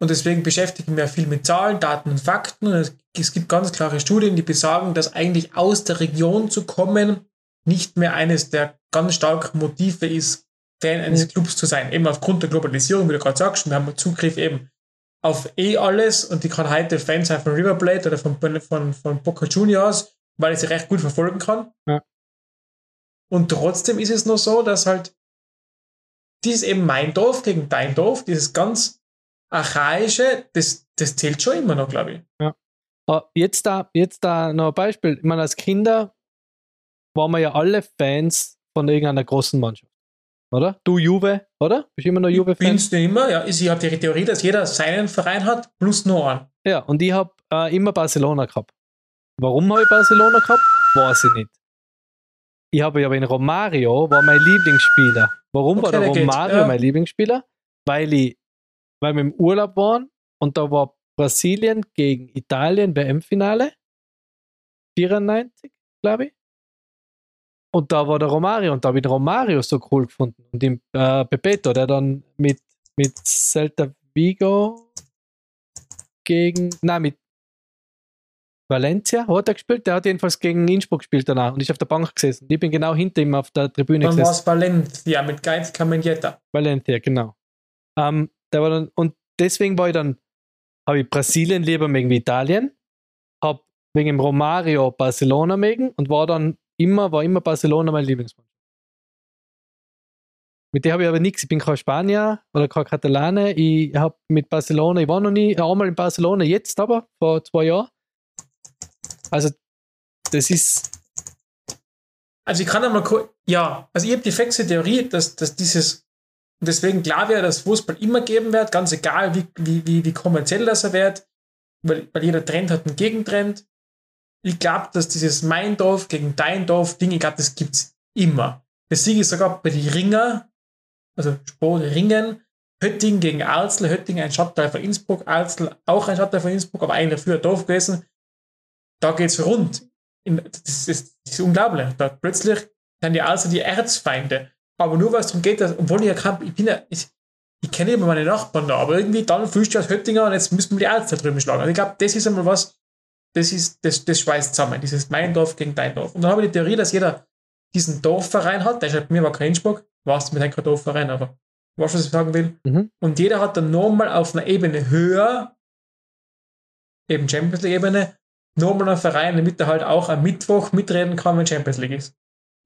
Und deswegen beschäftige ich mich ja viel mit Zahlen, Daten und Fakten. Und es, es gibt ganz klare Studien, die besagen, dass eigentlich aus der Region zu kommen nicht mehr eines der ganz starken Motive ist, Fan eines Mhm. Clubs zu sein. Eben aufgrund der Globalisierung, wie du gerade sagst, wir haben Zugriff eben auf eh alles und ich kann heute Fan sein von River Plate oder von, von, von Boca Juniors, weil ich sie recht gut verfolgen kann. Ja. Und trotzdem ist es nur so, dass halt dieses eben mein Dorf gegen dein Dorf, dieses ganz archaische, das, das zählt schon immer noch, glaube ich. Aber jetzt da, jetzt da noch ein Beispiel. Ich meine, als Kinder waren wir ja alle Fans von irgendeiner großen Mannschaft. Oder? Du Juve, oder? Bist du immer noch Juve-Fan? Bin's nicht immer, ja. Ich habe die Theorie, dass jeder seinen Verein hat, plus nur einen. Ja, und ich habe äh, immer Barcelona gehabt. Warum habe ich Barcelona gehabt? Weiß ich nicht. Ich habe aber in Romario war mein Lieblingsspieler. Warum war Okay, der der Romario ja. mein Lieblingsspieler? Weil ich, weil wir im Urlaub waren und da war Brasilien gegen Italien WM-Finale. 94, glaube ich. Und da war der Romario und da habe ich den Romario so cool gefunden. Und den äh, Bebeto, der dann mit, mit Celta Vigo gegen, nein, mit Valencia hat er gespielt. Der hat jedenfalls gegen Innsbruck gespielt danach und ist auf der Bank gesessen. Ich bin genau hinter ihm auf der Tribüne Dann war gesessen. es Valencia mit Geiz Camendieta. Valencia, genau. Ähm, der war dann, und deswegen war ich dann, habe ich Brasilien lieber wegen Italien, habe wegen dem Romario Barcelona mögen und war dann immer, war immer Barcelona mein Lieblingsmann. Mit der habe ich aber nichts. Ich bin kein Spanier oder kein Katalane. Ich habe mit Barcelona, ich war noch nie einmal in Barcelona, jetzt aber, vor zwei Jahren. Also, das ist, Also ich kann einmal kurz, ja, also ich habe die fixe Theorie, dass, dass dieses, deswegen klar wäre, dass Fußball immer geben wird, ganz egal wie, wie, wie, wie kommerziell das er wird, weil, weil jeder Trend hat einen Gegentrend. Ich glaube, dass dieses mein Dorf gegen dein Dorf Ding, ich glaube, das gibt's immer. Das sehe ich sogar bei den Ringer, also Sport Ringen, Hötting gegen Alzl, Hötting ein Stadtteil von Innsbruck, Alzl auch ein Stadtteil von Innsbruck, aber eigentlich früher Dorf gewesen. Da geht's rund. In, das, ist, das ist unglaublich. Da plötzlich sind die Alster die Erzfeinde. Aber nur weil es darum geht, dass, obwohl ich ja kann, ich bin ja, ich, ich kenne immer meine Nachbarn da, aber irgendwie dann fühlst du als Höttinger und jetzt müssen wir die Alster drüben schlagen. Also ich glaube, das ist einmal was, das ist, das, das schweißt zusammen, dieses mein Dorf gegen dein Dorf. Und dann habe ich die Theorie, dass jeder diesen Dorfverein hat, der schreibt mir war kein Innsbruck, war es mit einem Dorfverein, aber weißt du, was ich sagen will? mhm. Und jeder hat dann nochmal auf einer Ebene höher, eben Champions League-Ebene, nochmal einen Verein, damit er halt auch am Mittwoch mitreden kann, wenn Champions League ist.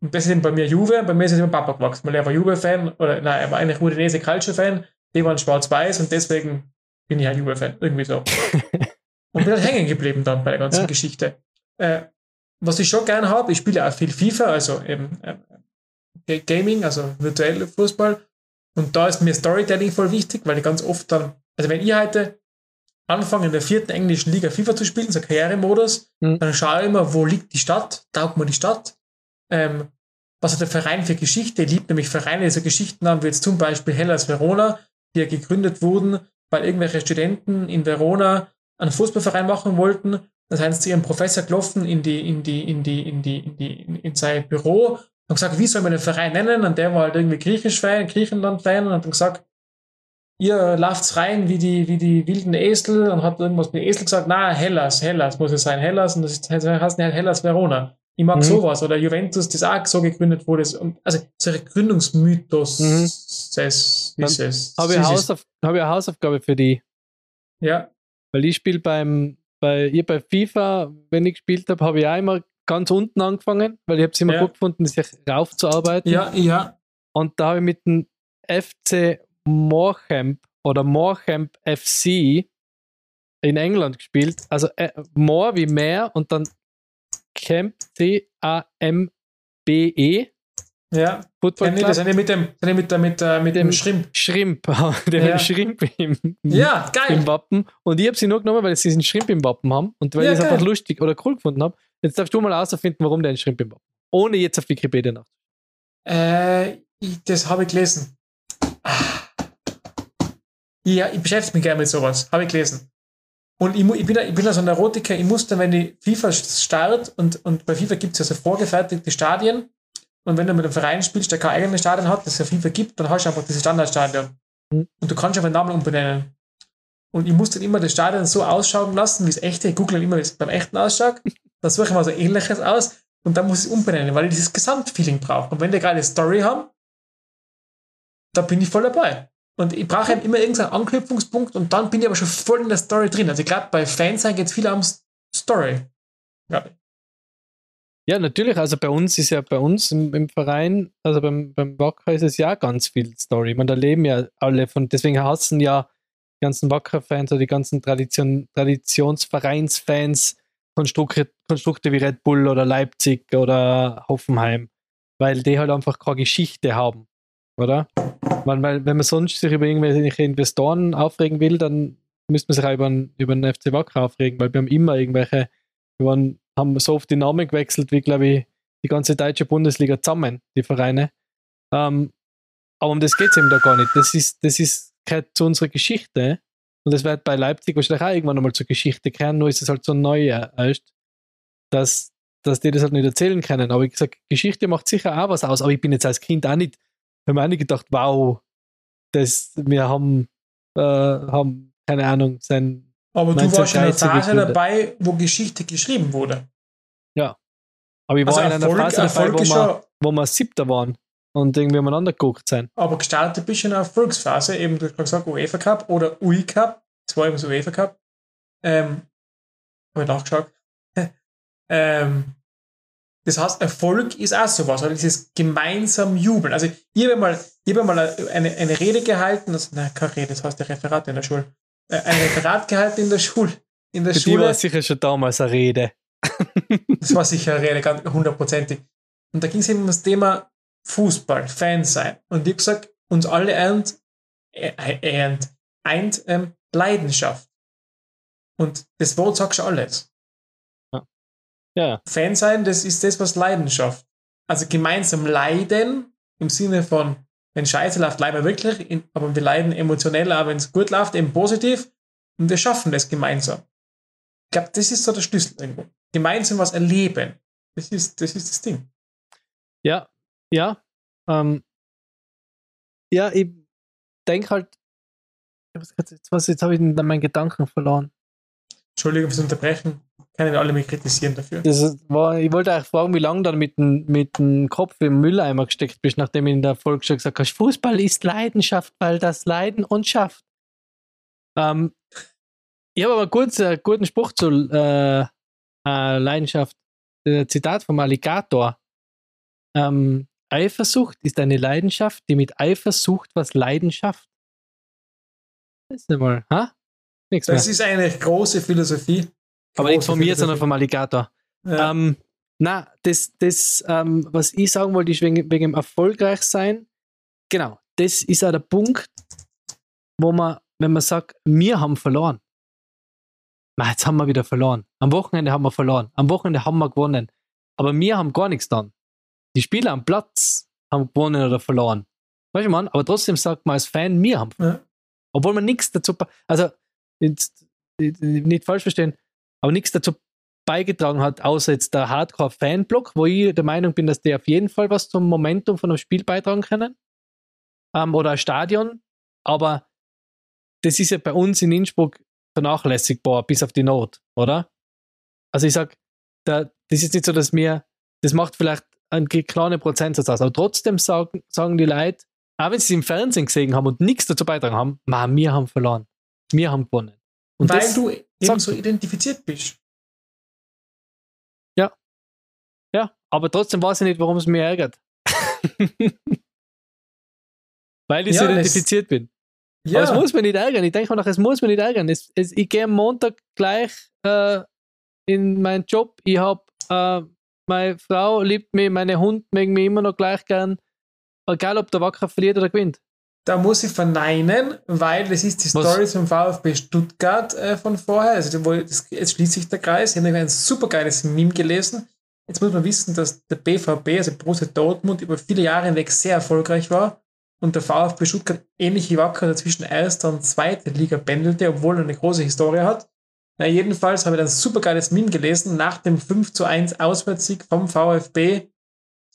Und das ist eben bei mir Juve, bei mir ist es immer Papa gewachsen, weil er war Juve-Fan, oder nein, er war eigentlich Udinese Calcio-Fan, die waren schwarz-weiß und deswegen bin ich halt Juve-Fan, irgendwie so. [laughs] und bin halt hängen geblieben dann bei der ganzen Ja. Geschichte. Äh, was ich schon gern habe, ich spiele auch viel FIFA, also eben äh, Gaming, also virtuelle Fußball. Und da ist mir Storytelling voll wichtig, weil ich ganz oft dann, also wenn ich heute anfange in der vierten englischen Liga FIFA zu spielen, so Karrieremodus, Mhm. dann schaue ich immer, wo liegt die Stadt, taugt mir die Stadt, ähm, was hat der Verein für Geschichte, ich liebe nämlich Vereine, die so Geschichten haben, wie jetzt zum Beispiel Hellas Verona, die ja gegründet wurden, weil irgendwelche Studenten in Verona einen Fußballverein machen wollten. Das heißt, zu ihrem Professor gelaufen in die, in die, in die, in die, in die, in, in sein Büro und gesagt, wie soll man den Verein nennen? Und der war halt irgendwie Griechisch-Fan, Griechenland-Fan und hat dann gesagt, ihr lauft rein wie die, wie die wilden Esel und hat irgendwas mit Esel gesagt, na, Hellas, Hellas muss es sein, Hellas und das heißt nicht Hellas Verona. Ich mag Mhm. sowas. Oder Juventus, das auch so gegründet wurde. Und Also, so ein Gründungsmythos Mhm. ist es. Habe ich. Hausauf hab ich eine Hausaufgabe für die. Ja, Weil ich spiele beim, bei, ihr bei FIFA, wenn ich gespielt habe, habe ich auch immer ganz unten angefangen, weil ich habe es immer Ja. gut gefunden, sich raufzuarbeiten. ja, ja. Und da habe ich mit dem FC Morecambe oder Morecambe FC in England gespielt. Also äh, More wie Meer und dann Camp C-A-M-B-E. Ja, Football ja nee, das die mit dem, die mit, der, mit, [laughs] der, mit dem Dem- Schrimp. Schrimp. Der Ja. Schrimp im, Ja, im geil. Wappen. Und ich habe sie nur genommen, weil sie einen Schrimp im Wappen haben und weil Ja, ich es einfach lustig oder cool gefunden habe. Jetzt darfst du mal herausfinden, warum der einen Schrimp im Wappen hat. Ohne jetzt auf Wikipedia nach. Äh, das habe ich gelesen. Ah. Ja, ich beschäftige mich gerne mit sowas. Habe ich gelesen. Und ich, ich bin ich bin ja so ein Neurotiker, ich muss dann, wenn die FIFA startet und, und bei FIFA gibt es ja so vorgefertigte Stadien und wenn du mit einem Verein spielst, der kein eigenes Stadion hat, das ja FIFA gibt, dann hast du einfach dieses Standardstadion. Mhm. Und du kannst einfach den Namen umbenennen. Und ich muss dann immer das Stadion so ausschauen lassen, wie es echte. Ich google dann immer, wie es beim echten ausschaut. Dann suche ich mal so ähnliches aus und dann muss ich es umbenennen, weil ich dieses Gesamtfeeling brauche. Und wenn die geile Story haben, da bin ich voll dabei. Und ich brauche eben immer irgendeinen Anknüpfungspunkt und dann bin ich aber schon voll in der Story drin. Also ich glaube, bei Fans geht es viel um Story. Ja. Ja, natürlich. Also bei uns ist ja bei uns im, im Verein, also beim, beim Wacker ist es ja ganz viel Story. Man, da leben ja alle von, deswegen hassen ja die ganzen Wacker-Fans oder die ganzen Tradition, Traditionsvereinsfans Konstrukte, Konstrukte wie Red Bull oder Leipzig oder Hoffenheim, weil die halt einfach keine Geschichte haben, oder? Weil, weil wenn man sonst sich über irgendwelche Investoren aufregen will, dann müsste man sich auch über, den- über den FC Wacker aufregen, weil wir haben immer irgendwelche, wir waren, haben so oft die Namen gewechselt, wie glaube ich die ganze deutsche Bundesliga zusammen, die Vereine. Ähm, aber um das geht es eben da gar nicht. Das ist, das ist gehört zu unserer Geschichte. Und das wird bei Leipzig wahrscheinlich auch irgendwann einmal zur Geschichte kehren, nur ist es halt so neu erst, dass, dass die das halt nicht erzählen können. Aber ich gesagt, Geschichte macht sicher auch was aus. Aber ich bin jetzt als Kind auch nicht, habe mir auch nicht gedacht, wow, das, wir haben, äh, haben, keine Ahnung, sein Aber du warst in 1930 Phase dabei, wo Geschichte geschrieben wurde. Aber ich war Also in einer Erfolg, Phase dabei, Erfolg wo wir, wo wir Siebter waren und irgendwie umeinander geguckt sind. aber gestartet bist du in einer Erfolgsphase, eben du hast gesagt, UEFA Cup oder UI Cup, das war eben das UEFA Cup. Ähm, habe ich nachgeschaut. [laughs] ähm, das heißt, Erfolg ist auch sowas, oder dieses gemeinsam Jubeln. Also, ich habe mal, ich habe mal eine, eine Rede gehalten, also, nein, keine Rede, das heißt der Referat in der Schule. Äh, ein Referat gehalten in der Schule. In der Für die war Schule. sicher schon damals eine Rede. [laughs] Das war sicher eine Rede, ganz hundertprozentig. Und da ging es eben um das Thema Fußball, Fans sein. Und ich habe gesagt, uns alle eint, äh, eint, eint ähm, Leidenschaft. Und das Wort sagt schon alles. Ja, Fan sein, das ist das, was Leidenschaft. Also gemeinsam leiden, im Sinne von, wenn Scheiße läuft, leiden wir wirklich, in- aber wir leiden emotionell, aber wenn es gut läuft, eben positiv. Und wir schaffen das gemeinsam. Ich glaube, das ist so der Schlüssel irgendwo. Gemeinsam was erleben. Das ist das, ist das Ding. ja, ja. Ähm, ja, ich denke halt, was- jetzt, jetzt habe ich denn meinen Gedanken verloren. Entschuldigung fürs Unterbrechen. Kann ich alle mich kritisieren dafür. Das war, ich wollte eigentlich fragen, wie lange du dann mit dem, mit dem Kopf im Mülleimer gesteckt bist, nachdem ich in der Folge schon gesagt hast, Fußball ist Leidenschaft, weil das Leiden uns schafft. Ähm, ich habe aber kurz einen guten Spruch zu äh, äh, Leidenschaft. Äh, Zitat vom Alligator. Ähm, Eifersucht ist eine Leidenschaft, die mit Eifersucht was Leidenschaft. Das ist nicht mal, ha? Nichts mehr. Das ist eine große Philosophie. Aber nicht von mir, sondern vom Alligator. Ja. Ähm, na, das, das ähm, was ich sagen wollte, ist wegen, wegen dem Erfolgreichsein. Genau, das ist auch der Punkt, wo man, wenn man sagt, wir haben verloren. Na, jetzt haben wir wieder verloren. Am Wochenende haben wir verloren. Am Wochenende haben wir gewonnen. Aber wir haben gar nichts dann. Die Spieler am Platz haben gewonnen oder verloren. Weißt du, man? Aber trotzdem sagt man als Fan, wir haben verloren. Ja. Obwohl man nichts dazu, also jetzt, nicht falsch verstehen, aber nichts dazu beigetragen hat, außer jetzt der Hardcore-Fanblock, wo ich der Meinung bin, dass die auf jeden Fall was zum Momentum von einem Spiel beitragen können. Ähm, oder ein Stadion. Aber das ist ja bei uns in Innsbruck vernachlässigbar, bis auf die Not, oder? Also ich sag, da, das ist nicht so, dass mir, das macht vielleicht einen kleinen Prozentsatz aus, aber trotzdem sagen, sagen die Leute, auch wenn sie es im Fernsehen gesehen haben und nichts dazu beitragen haben, man, wir haben verloren. Wir haben gewonnen. Und Weil du eben so identifiziert bist. Ja, aber trotzdem weiß ich nicht, warum es mich ärgert. [laughs] Weil ich so Ja, identifiziert bin. Ja, Aber es muss mich nicht ärgern. Ich denke mir nach, es muss mich nicht ärgern. Es, es, ich gehe am Montag gleich äh, in meinen Job. Ich habe, äh, meine Frau liebt mich, meine Hund mögen mich immer noch gleich gern. Egal, ob der Wacker verliert oder gewinnt. Da muss ich verneinen, weil das ist die Was? Story zum VfB Stuttgart äh, von vorher. Also das, jetzt schließt sich der Kreis. Ich habe ein super geiles Meme gelesen. Jetzt muss man wissen, dass der BVB, also Borussia Dortmund, über viele Jahre hinweg sehr erfolgreich war und der VfB Stuttgart ähnlich wie Wacker dazwischen erster und zweite Liga pendelte, obwohl er eine große Historie hat. Na, jedenfalls habe ich ein super geiles Meme gelesen nach dem 5 zu 1 Auswärtssieg vom VfB.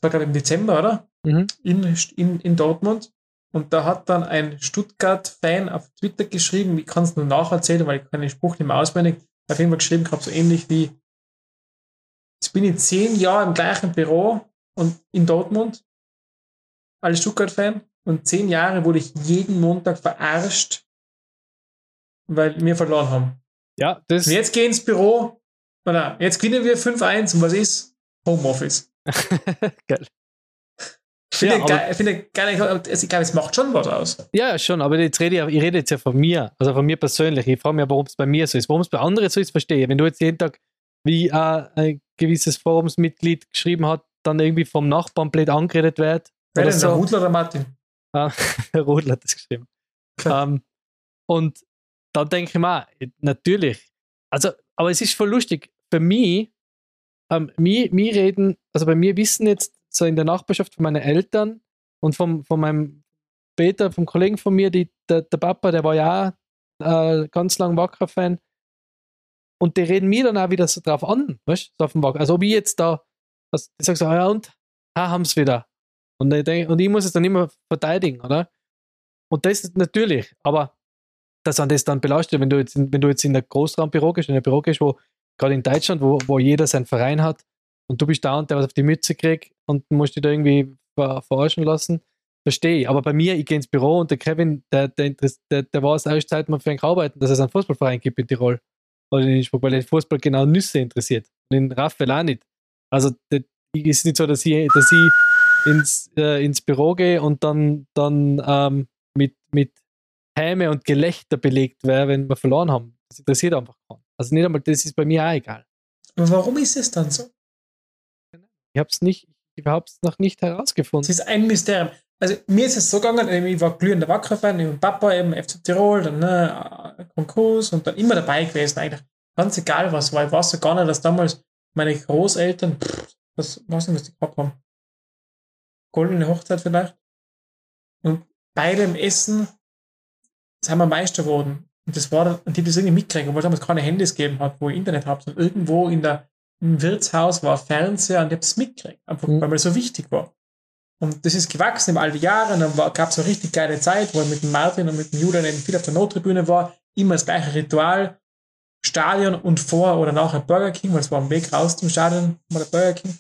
Das war, ich, im Dezember, oder? Mhm. in, in, in Dortmund. Und da hat dann ein Stuttgart-Fan auf Twitter geschrieben, ich kann es nur nacherzählen, weil ich kann den Spruch nicht mehr auswendig, auf jeden Fall geschrieben gehabt, so ähnlich wie, jetzt bin ich zehn Jahre im gleichen Büro und in Dortmund als Stuttgart-Fan und zehn Jahre wurde ich jeden Montag verarscht, weil wir verloren haben. Ja, das Und jetzt gehen ins Büro, oder jetzt gewinnen wir 5-1 und was ist? Homeoffice. [laughs] geil. Ich finde, Ja, ich finde geil, also ich glaube, es macht schon was aus. Ja, schon, aber jetzt rede ich, ich rede jetzt ja von mir, also von mir persönlich. Ich frage mich, warum es bei mir so ist. Warum es bei anderen so ist, verstehe ich. Wenn du jetzt jeden Tag, wie äh, ein gewisses Forumsmitglied geschrieben hat, dann irgendwie vom Nachbarn blöd angeredet wird. Wer denn, der so. Hudler oder Martin? Ah, [laughs] der Rodler hat das geschrieben. Klar. Ähm, und da denke ich mir, natürlich. Also, aber es ist voll lustig. Für mich, ähm, mir, mir reden, also bei mir wissen jetzt so in der Nachbarschaft von meinen Eltern und vom, von meinem Peter, vom Kollegen von mir, die, der, der Papa, der war ja auch äh, ganz lang Wacker-Fan. Und die reden mir dann auch wieder so drauf an, weißt du, so auf dem Wacker. Also ob ich jetzt da, also, ich sag so, ja und, ha, haben es wieder. Und ich, denk, und ich muss es dann immer verteidigen, oder? Und das ist natürlich, aber dass man das dann belastet, wenn du jetzt, wenn du jetzt in der Großraumbüro gehst, in der Büro gehst, wo gerade in Deutschland, wo, wo jeder seinen Verein hat und du bist da und der was auf die Mütze kriegt und musst dich da irgendwie ver, verarschen lassen, verstehe ich. Aber bei mir, ich gehe ins Büro und der Kevin, der, der, der, der war es erst Zeit, mal für ihn arbeiten, dass es einen Fußballverein gibt in Tirol oder in Innsbruck, weil den Fußball genau Nüsse interessiert. Und den Raphael auch nicht. Also, das ist nicht so, dass ich, dass ich ins, äh, ins Büro gehe und dann, dann ähm, mit, mit Häme und Gelächter belegt wäre, wenn wir verloren haben. Das interessiert einfach keinen. Also nicht einmal, das ist bei mir auch egal. Aber warum ist es dann so? Ich habe es nicht, es noch nicht herausgefunden. Es ist ein Mysterium. Also mir ist es so gegangen, ich war glühender Wacker-Fan, ich Papa eben FC Tirol, dann ne, Konkurs und dann immer dabei gewesen eigentlich. Ganz egal was war. Ich weiß so gar nicht, dass damals meine Großeltern, pff, das weiß nicht, was die gehabt haben. Goldene Hochzeit vielleicht. Und bei dem Essen sind wir Meister geworden. Und das war dann, die das irgendwie mitkriegen, weil es damals keine Handys gegeben hat, wo ich Internet habe, sondern irgendwo in der, im Wirtshaus war Fernseher und ich habe es mitgekriegt. Einfach, mhm. weil mir so wichtig war. Und das ist gewachsen im all die Jahre. dann gab es eine richtig geile Zeit, wo ich mit dem Martin und mit dem Julian eben viel auf der Nottribüne war. Immer das gleiche Ritual. Stadion und vor oder nachher Burger King, weil es war am Weg raus zum Stadion, war der Burger King.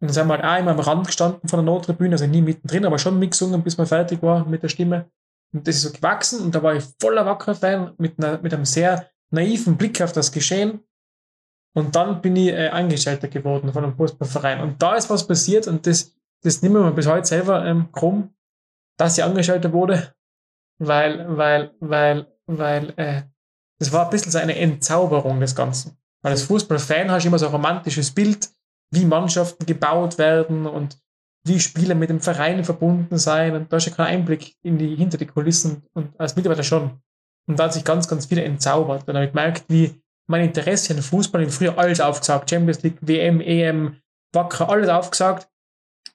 Und dann sind wir halt auch immer am Rand gestanden von der Nottribüne, also nie mittendrin, aber schon mitgesungen, bis man fertig war mit der Stimme. Und das ist so gewachsen und da war ich voller wackerer Fan mit, einer, mit einem sehr naiven Blick auf das Geschehen. Und dann bin ich äh, Angestellter geworden von einem Fußballverein. Und da ist was passiert und das, das nehmen wir bis heute selber ähm, krumm, dass ich Angestellter wurde, weil, weil, weil, weil, äh, das war ein bisschen so eine Entzauberung des Ganzen. Weil als Fußballfan hast du immer so ein romantisches Bild, wie Mannschaften gebaut werden und wie Spieler mit dem Verein verbunden sein. Und da hast du keinen Einblick in die, hinter die Kulissen und als Mitarbeiter schon. Und da hat sich ganz, ganz viele entzaubert. Und habe ich gemerkt, wie mein Interesse an Fußball, ich früher alles aufgesagt, Champions League, WM, EM, Wacker, alles aufgesagt,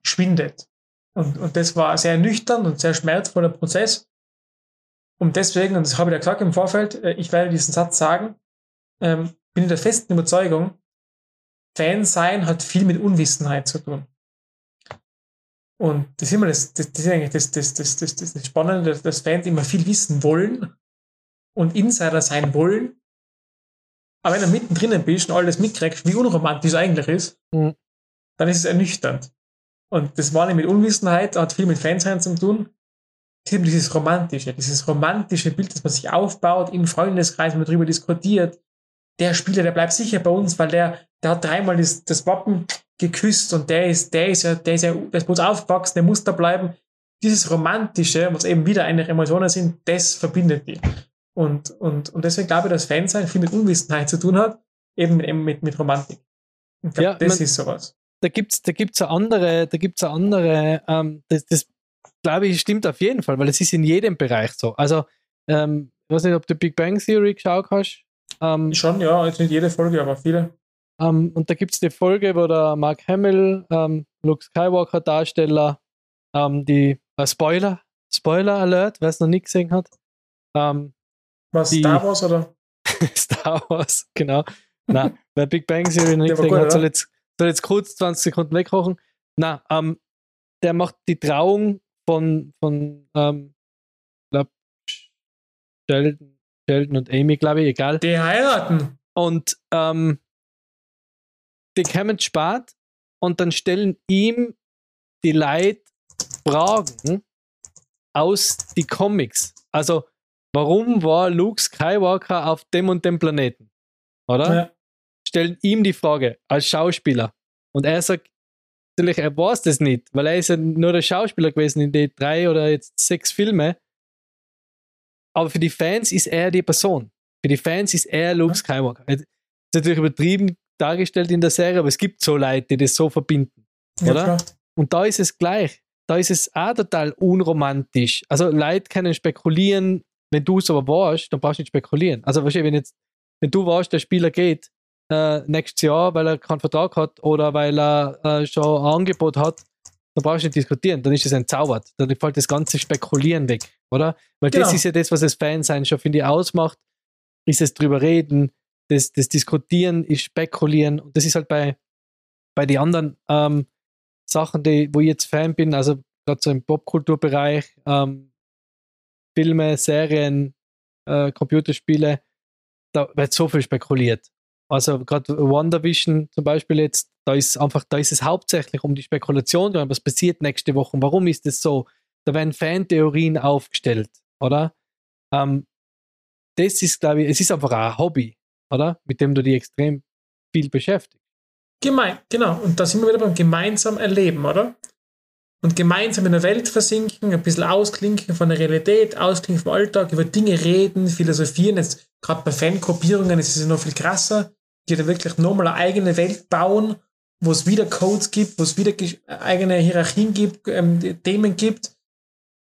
schwindet. Und, und das war sehr nüchtern und sehr schmerzvoller Prozess. Und deswegen, und das habe ich ja gesagt im Vorfeld, äh, ich werde diesen Satz sagen, ähm, bin ich der festen Überzeugung, Fan sein hat viel mit Unwissenheit zu tun. Und das ist immer das, das, das ist eigentlich das, das, das, das, das Spannende, dass Fans immer viel wissen wollen und Insider sein wollen. Aber wenn du mittendrin bist und alles mitkriegst, wie unromantisch es eigentlich ist, mhm. dann ist es ernüchternd. Und das war nicht mit Unwissenheit, hat viel mit Fansein zu tun dieses romantische, dieses romantische Bild, das man sich aufbaut im Freundeskreis, man darüber diskutiert. Der Spieler, der bleibt sicher bei uns, weil der, der hat dreimal das, das Wappen geküsst und der ist, der ist ja, der ist ja, der ist bei uns aufgewachsen, der muss da bleiben. Dieses Romantische, was eben wieder eine Emotionen sind, das verbindet die. Und, und, und deswegen glaube ich, dass Fansein viel mit Unwissenheit zu tun hat, eben mit, mit, mit Romantik. Ich glaube, ja, das man, ist sowas. Da gibt's, da gibt's eine andere, da gibt's eine andere, ähm, das, das glaube ich, stimmt auf jeden Fall, weil es ist in jedem Bereich so. Also, ähm, ich weiß nicht, ob du Big Bang Theory geschaut hast. Ähm, Schon, ja, jetzt nicht jede Folge, aber viele. Ähm, und da gibt es die Folge, wo der Mark Hamill, ähm, Luke Skywalker Darsteller, ähm, die äh, Spoiler, Spoiler Alert, wer es noch nie gesehen hat. Ähm, Was, die, Star Wars oder? [laughs] Star Wars, genau. Na, [laughs] wer Big Bang Theory gesehen gut, hat, soll jetzt, soll jetzt kurz 20 Sekunden wegkochen. Na, ähm, der macht die Trauung von, von ähm, glaub, Sheldon, Sheldon und Amy, glaube ich, egal. Die heiraten. Und ähm, die kommen spät und dann stellen ihm die Leute Fragen aus die Comics. Also, warum war Luke Skywalker auf dem und dem Planeten? Oder? Ja. Stellen ihm die Frage als Schauspieler. Und er sagt, natürlich, er weiß das nicht, weil er ist ja nur der Schauspieler gewesen in den drei oder jetzt sechs Filme. Aber für die Fans ist er die Person. Für die Fans ist er Luke Skywalker. Das ist natürlich übertrieben dargestellt in der Serie, aber es gibt so Leute, die das so verbinden. Oder? Ja, Und da ist es gleich. Da ist es auch total unromantisch. Also Leute können spekulieren, wenn du es aber warst, dann brauchst du nicht spekulieren. Also wenn jetzt, wenn du warst, der Spieler geht, äh, nächstes Jahr, weil er keinen Vertrag hat oder weil er äh, schon ein Angebot hat, dann brauchst du nicht diskutieren, dann ist es entzaubert. Dann fällt das ganze Spekulieren weg, oder? Weil genau. das ist ja das, was das Fansein schon, finde ich, ausmacht, ist es drüber reden, das, das Diskutieren ist Spekulieren und das ist halt bei, bei den anderen ähm, Sachen, die, wo ich jetzt Fan bin, also gerade so im Popkulturbereich, ähm, Filme, Serien, äh, Computerspiele, da wird so viel spekuliert. Also gerade WandaVision zum Beispiel jetzt, da ist einfach, da ist es hauptsächlich um die Spekulation, was passiert nächste Woche, warum ist es so? Da werden Fantheorien aufgestellt, oder? Ähm, das ist, glaube ich, es ist einfach ein Hobby, oder? Mit dem du dich extrem viel beschäftigst. Gemein, genau. Und da sind wir wieder beim gemeinsam erleben, oder? Und gemeinsam in der Welt versinken, ein bisschen ausklinken von der Realität, ausklinken vom Alltag, über Dinge reden, philosophieren. Jetzt gerade bei Fangruppierungen ist es ja noch viel krasser, die da wirklich nochmal eine eigene Welt bauen, wo es wieder Codes gibt, wo es wieder eigene Hierarchien gibt, ähm, Themen gibt.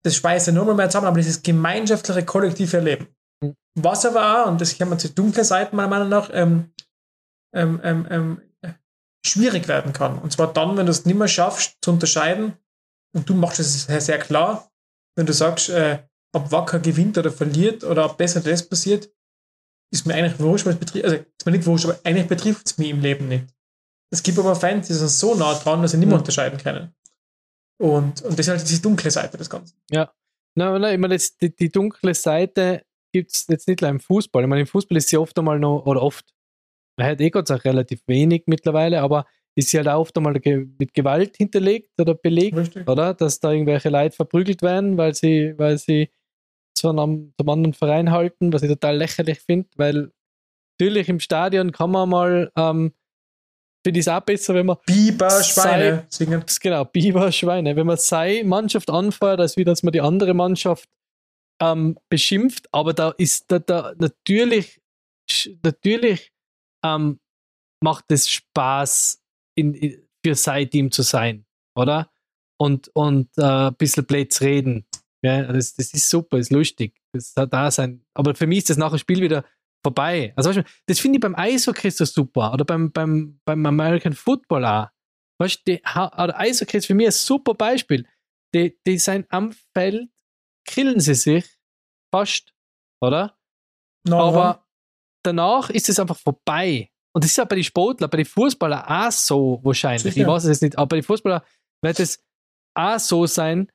Das speist ja nochmal mehr zusammen, aber dieses gemeinschaftliche, kollektive Erleben. Mhm. Was aber auch, und das kann man zu dunklen Seiten meiner Meinung nach, ähm, ähm, ähm, ähm, schwierig werden kann. Und zwar dann, wenn du es nicht mehr schaffst zu unterscheiden, und du machst es sehr klar, wenn du sagst, äh, ob Wacker gewinnt oder verliert oder ob das oder das passiert, ist mir eigentlich wurscht, weil es betrifft, also ist mir nicht wurscht, aber eigentlich betrifft es mich im Leben nicht. Es gibt aber Fans, die sind so nah dran, dass sie nicht mehr mhm. unterscheiden können. Und, und das ist halt diese dunkle Seite des Ganzen. Ja. Nein, nein, ich meine, jetzt, die, die dunkle Seite gibt es jetzt nicht nur im Fußball. Ich meine, im Fußball ist sie oft einmal noch, oder oft, man hat eh Gott Dank relativ wenig mittlerweile, aber ist sie halt auch oft einmal mit Gewalt hinterlegt oder belegt, Richtig. oder? Dass da irgendwelche Leute verprügelt werden, weil sie, weil sie zu einem, zum anderen Verein halten, was ich total lächerlich finde, weil natürlich im Stadion kann man mal, ähm, finde ich es auch besser, wenn man Biber, Schweine singen. Genau, Biber, Schweine. Wenn man seine Mannschaft anfeuert, als wie dass man die andere Mannschaft ähm, beschimpft, aber da ist da, da natürlich, natürlich ähm, macht es Spaß, in, in, für sein Team zu sein, oder? Und, und äh, ein bisschen blöd reden. Ja, das, das ist super, ist lustig. Das hat da sein. Aber für mich ist das nach dem Spiel wieder vorbei. Also, weißt du, das finde ich beim Eishockey das super. Oder beim, beim, beim American Football auch. Weißt du, oder Eishockey ist für mich ein super Beispiel. Die, die sind am Feld, killen sie sich fast, oder? No, Aber danach ist es einfach vorbei. Und das ist ja bei den Sportlern, bei den Fußballern auch so wahrscheinlich. Sicher. Ich weiß es jetzt nicht, aber bei den Fußballern wird es auch so sein,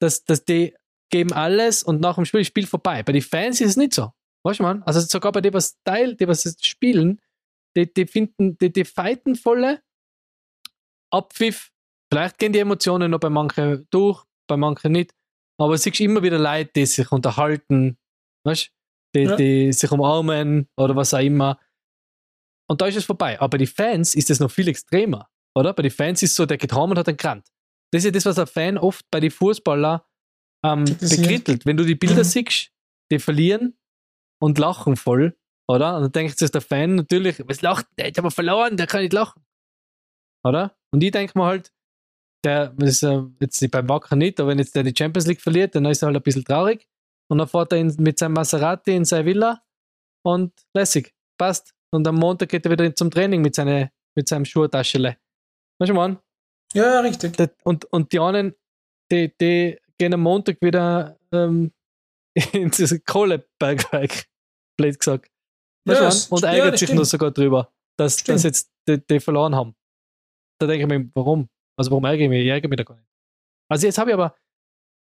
dass, dass die geben alles und nach dem Spiel ist das Spiel vorbei. Bei den Fans ist es nicht so. Weißt du, man? Also sogar bei denen, was Teil, die was spielen, die, die finden, die, die fighten volle Abpfiff. Vielleicht gehen die Emotionen noch bei manchen durch, bei manchen nicht. Aber es siehst immer wieder Leute, die sich unterhalten, weißt die, ja. die sich umarmen oder was auch immer. Und da ist es vorbei. Aber bei den Fans ist es noch viel extremer, oder? Bei den Fans ist es so, der geht heim und hat einen Grant. Das ist ja das, was ein Fan oft bei den Fußballern ähm, bekrittelt. Wenn du die Bilder mhm. siehst, die verlieren und lachen voll, oder? Und dann denkt sich der Fan natürlich, was lacht der? Ich habe verloren, der kann nicht lachen. Oder? Und ich denke mir halt, der ist äh, jetzt beim Wacker nicht, aber wenn jetzt der die Champions League verliert, dann ist er halt ein bisschen traurig. Und dann fährt er in, mit seinem Maserati in seine Villa und lässig. Passt. Und am Montag geht er wieder zum Training mit, seine, mit seinem Schuhtaschele. Weißt du, Mann? Ja, richtig. Und, und die anderen, die, die gehen am Montag wieder ähm, [laughs] ins Kohlebergwerk, blöd gesagt. Ja, und ärgert ja, sich nur sogar drüber, dass, dass jetzt die, die, verloren haben. Da denke ich mir, warum? Also warum ärgere ich mich? Ich ärgere mich da gar nicht. Also jetzt habe ich aber,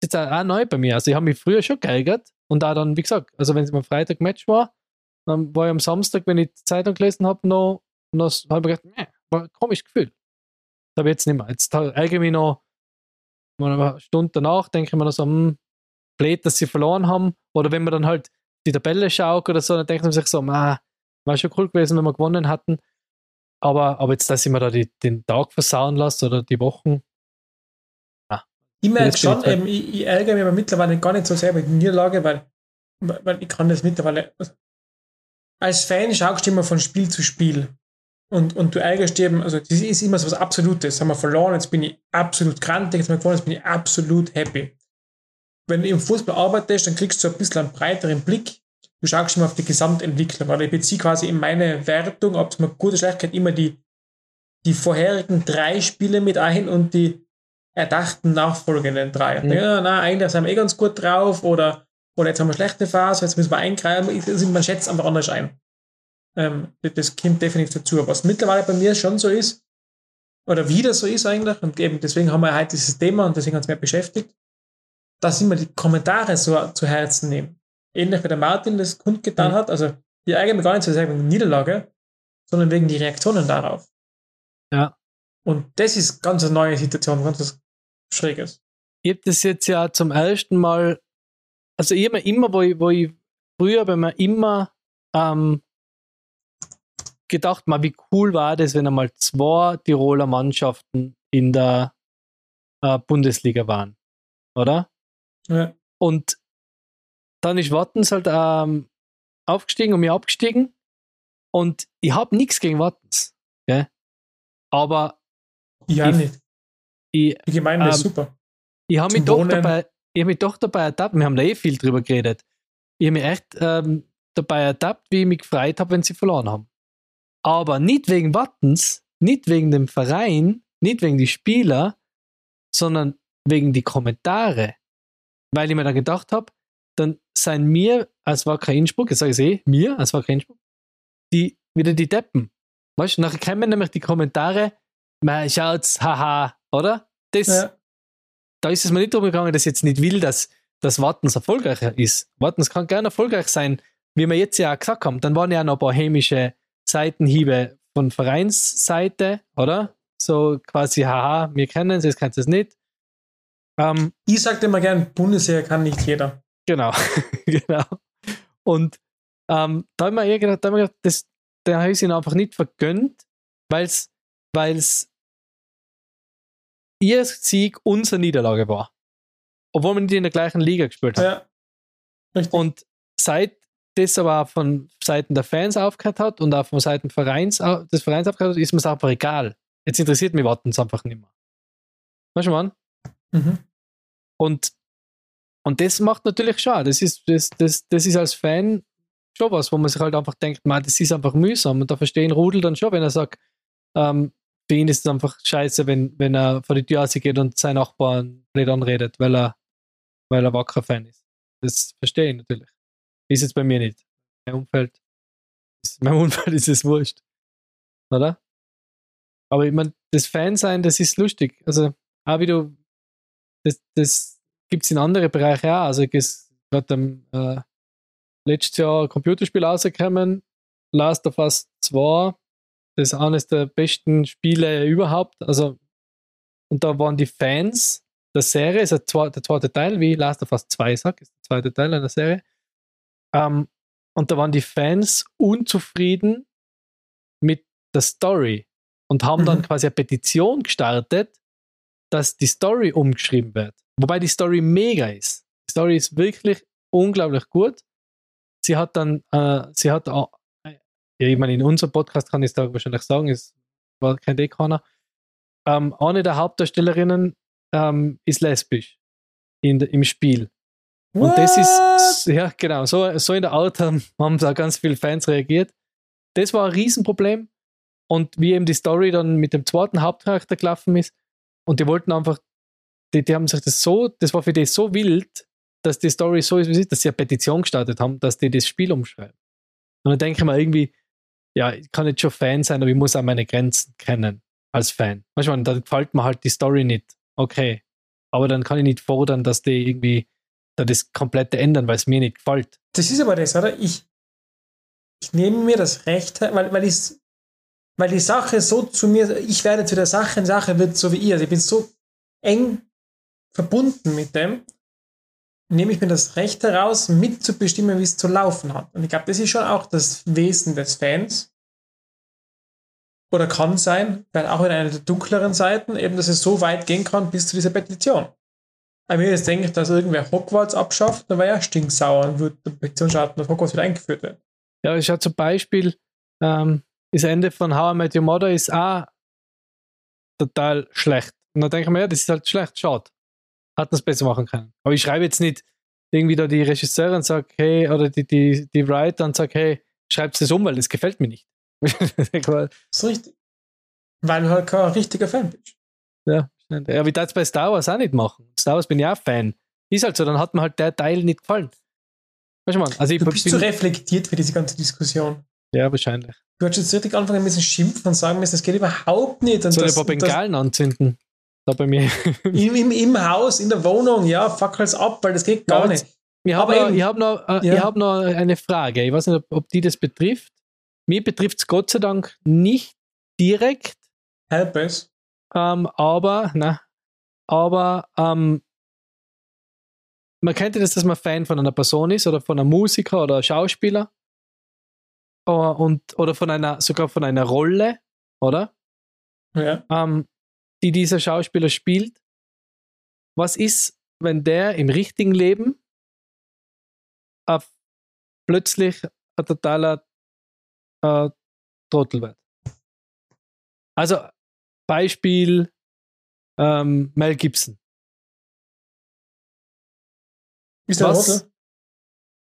jetzt auch neu bei mir. Also ich habe mich früher schon geärgert und da dann, wie gesagt, also wenn es am Freitag Match war, dann war ich am Samstag, wenn ich die Zeitung gelesen habe, noch, noch habe ich gedacht, nee, war ein komisches Gefühl. Das habe ich jetzt nicht mehr. Jetzt ärgere ich mich noch eine Stunde danach, denke ich mir noch so, hm, blöd, dass sie verloren haben. Oder wenn man dann halt die Tabelle schaut oder so, dann denkt man sich so, ah, war schon cool gewesen, wenn wir gewonnen hatten. Aber, aber jetzt, dass ich mir da die, den Tag versauen lasse oder die Wochen. Ah, ich merke schon, ich, eben, ich, ich, ärgere mich aber mittlerweile gar nicht so sehr über die Niederlage, weil, weil ich kann das mittlerweile. Als Fan schaust du immer von Spiel zu Spiel. Und, und du ärgerst eben, also das ist immer so was Absolutes. Haben wir verloren, jetzt bin ich absolut krantig, jetzt haben wir gewonnen, jetzt bin ich absolut happy. Wenn du im Fußball arbeitest, dann kriegst du ein bisschen einen breiteren Blick. Du schaust immer auf die Gesamtentwicklung, weil ich beziehe quasi in meine Wertung, ob es mir gut oder schlecht geht, immer die, die vorherigen drei Spiele mit ein und die erdachten nachfolgenden drei. Mhm. Ja, na, eigentlich sind wir eh ganz gut drauf oder oder jetzt haben wir schlechte Phase, jetzt müssen wir eingreifen. Also man schätzt einfach anders ein. Ähm, das kommt definitiv dazu. Was mittlerweile bei mir schon so ist, oder wieder so ist eigentlich, und eben deswegen haben wir heute dieses Thema und deswegen hat es mehr beschäftigt, dass ich mir die Kommentare so zu Herzen nehme. ähnlich wie der Martin das kundgetan Mhm. hat. Also die eigentlich gar nicht so sehr wegen der Niederlage, sondern wegen die Reaktionen darauf. Ja. Und das ist ganz eine neue Situation, ganz was Schräges. Ich habe das jetzt ja zum ersten Mal, also ich hab mir immer, wo ich, wo ich früher bei mir immer ähm, gedacht, mal, wie cool war das, wenn einmal zwei Tiroler Mannschaften in der äh, Bundesliga waren, oder? Ja. Und dann ist Wattens halt ähm, aufgestiegen und mir abgestiegen. Und ich habe nichts gegen Wattens. Gell? Aber Ja, Ich- nicht. ich, Die Gemeinde ist ähm, super. ich habe mich, doch dabei- ich hab mich doch dabei ertappt, wir haben da eh viel drüber geredet. Ich habe mich echt ähm, dabei ertappt, wie ich mich gefreut habe, wenn sie verloren haben. Aber nicht wegen Wattens, nicht wegen dem Verein, nicht wegen die Spieler, sondern wegen die Kommentare. Weil ich mir dann gedacht habe, dann seien mir, als war kein Innsbruck, jetzt sage ich es eh, mir, als war kein Innsbruck, die, wieder die Deppen. Weißt du, nachher kommen nämlich die Kommentare, schaut's, haha, oder? Das, Ja. Da ist es mir nicht darum gegangen, dass ich jetzt nicht will, dass, dass Wattens erfolgreicher ist. Wattens kann gerne erfolgreich sein, wie wir jetzt ja auch gesagt haben. Dann waren ja noch ein paar hämische Seitenhiebe von Vereinsseite, oder? So quasi, haha, wir kennen es, jetzt kennt es nicht. Ähm, Ich sagte immer gern, Bundesliga kann nicht jeder. Genau, [laughs] genau. Und ähm, da habe ich mir eher gedacht, da hab ich gedacht das, da habe ich es ihnen einfach nicht vergönnt, weil es ihr Sieg unsere Niederlage war. Obwohl wir nicht in der gleichen Liga gespielt haben. Ja. Richtig. Und seit das aber auch von Seiten der Fans aufgehört hat und auch von Seiten Vereins, au- des Vereins aufgehört hat, ist mir es einfach egal. Jetzt interessiert mich Wattens einfach nicht mehr. Weißt du, Mann? Mhm. Und, und das macht natürlich schon. Das ist, das, das, das ist als Fan schon was, wo man sich halt einfach denkt, man, das ist einfach mühsam. Und da verstehen Rudel dann schon, wenn er sagt, ähm, für ihn ist es einfach scheiße, wenn, wenn er vor die Tür rausgeht und seinen Nachbarn blöd anredet, weil er, weil er wacker Fan ist. Das verstehe ich natürlich. Ist jetzt bei mir nicht. Mein Umfeld, ist, mein Umfeld ist es wurscht. Oder? Aber ich meine, das Fansein, das ist lustig. Also, auch wie du das, das gibt es in anderen Bereichen auch. Also es gerade am äh, letztes Jahr Computerspiel rausgekommen, Last of Us 2, das ist eines der besten Spiele überhaupt. Also, und da waren die Fans der Serie, ist der zweite, Teil, wie Last of Us 2 sagt, ist der zweite Teil einer Serie. Ähm, und da waren die Fans unzufrieden mit der Story und haben dann Mhm. quasi eine Petition gestartet, dass die Story umgeschrieben wird. Wobei die Story mega ist. Die Story ist wirklich unglaublich gut. Sie hat dann, äh, sie hat ja, ich meine, in unserem Podcast kann ich es da wahrscheinlich sagen, es war kein Dekaner. Ähm, eine der Hauptdarstellerinnen ähm, ist lesbisch in, im Spiel. Und das ist, ja, genau, so, so in der Art haben, haben da ganz viele Fans reagiert. Das war ein Riesenproblem. Und wie eben die Story dann mit dem zweiten Hauptcharakter gelaufen ist, und die wollten einfach, die, die haben sich das so, das war für die so wild, dass die Story so ist, wie sie ist, dass sie eine Petition gestartet haben, dass die das Spiel umschreiben. Und dann denke ich mir irgendwie, ja, ich kann jetzt schon Fan sein, aber ich muss auch meine Grenzen kennen als Fan. Manchmal, dann gefällt mir halt die Story nicht. Okay. Aber dann kann ich nicht fordern, dass die irgendwie da das komplette ändern, weil es mir nicht gefällt. Das ist aber das, oder? Ich, ich nehme mir das Recht, weil, weil, ich, weil die Sache so zu mir, ich werde zu der Sache, die Sache wird so wie ihr. Also ich bin so eng verbunden mit dem, nehme ich mir das Recht heraus, mitzubestimmen, wie es zu laufen hat. Und ich glaube, das ist schon auch das Wesen des Fans. Oder kann sein, weil auch in einer der dunkleren Seiten, eben, dass es so weit gehen kann bis zu dieser Petition. Aber mir jetzt denke ich, dass irgendwer Hogwarts abschafft, dann wäre er stinksauer und würde eine Petition starten, dass Hogwarts wieder eingeführt wird. Ja, ich schaue zum Beispiel, ähm, das Ende von How I Met Your Mother ist auch total schlecht. Und dann denke ich mir, ja, das ist halt schlecht, schade. Hat man es besser machen können. Aber ich schreibe jetzt nicht irgendwie da die Regisseurin und sage, hey, oder die, die, die Writer und sage, hey, schreibt es um, weil das gefällt mir nicht. [laughs] Das ist richtig. Weil du halt kein richtiger Fan bist. ja, ja, aber ich darf es bei Star Wars auch nicht machen. Star Wars bin ich auch Fan. Ist halt so, dann hat mir halt der Teil nicht gefallen. Weißt du, man, also ich Du bist bin, zu reflektiert für diese ganze Diskussion. Ja, wahrscheinlich. Du hast jetzt richtig anfangen müssen schimpfen und sagen müssen, das geht überhaupt nicht. Und Soll ich ein paar Bengalen anzünden? Da bei mir. [laughs] im, im, Im Haus, in der Wohnung, ja, fuck alles ab, weil das geht gar nicht. Ich habe noch, eben- ich hab noch, äh, Ja. ich hab noch eine Frage. Ich weiß nicht, ob, ob die das betrifft. Mir betrifft es Gott sei Dank nicht direkt, Help us. ähm, aber, na, aber ähm, man kennt ja das, dass man Fan von einer Person ist oder von einem Musiker oder Schauspieler oder, und, oder von einer, sogar von einer Rolle, oder? Ja. ähm, die dieser Schauspieler spielt. Was ist, wenn der im richtigen Leben auf plötzlich ein totaler äh, Trottel wird? Also Beispiel ähm, Mel Gibson. Ist der Was?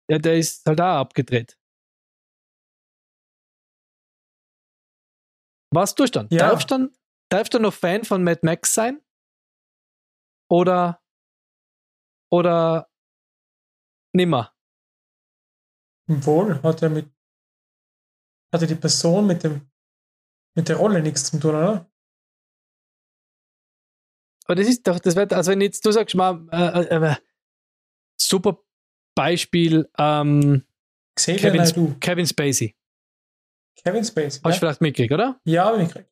Ja, der ist halt auch abgedreht. Was tust du dann? Ja. Darfst du dann, darfst du noch Fan von Mad Max sein? Oder oder nimmer? Wohl, hat er mit. Hatte die Person mit dem. mit der Rolle nichts zu tun, oder? Aber das ist doch, das wird, also wenn jetzt du sagst mal, äh, äh, äh, super Beispiel, ähm, Xavier Kevin. Kevin Spacey. Kevin Spacey. Hast du Ja, vielleicht mitgekriegt, oder? ja habe ich gekriegt.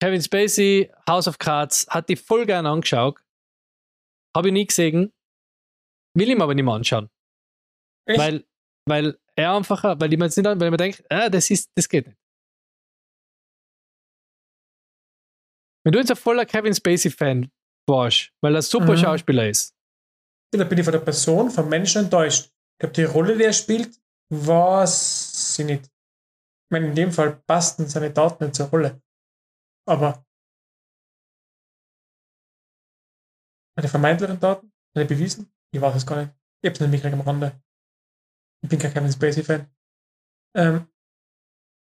Kevin Spacey, House of Cards, hat die voll gern angeschaut. Habe ich nie gesehen. Will ihm aber nicht mehr anschauen. Echt? Weil, weil er einfach, weil ich mir jetzt nicht, weil man denkt, ah, das ist, das geht nicht. Wenn du jetzt ein voller Kevin Spacey-Fan warst, weil er ein super Mhm. Schauspieler ist, Da bin ich von der Person, vom Menschen enttäuscht. Ich glaube, die Rolle, die er spielt, war sie nicht. Ich meine, in dem Fall passten seine Daten nicht zur Rolle. Aber meine vermeintlichen Daten, meine bewiesen, ich weiß es gar nicht. Ich hab's nicht mitgekriegt am Rande. Ich bin kein Kevin Spacey-Fan. Ähm,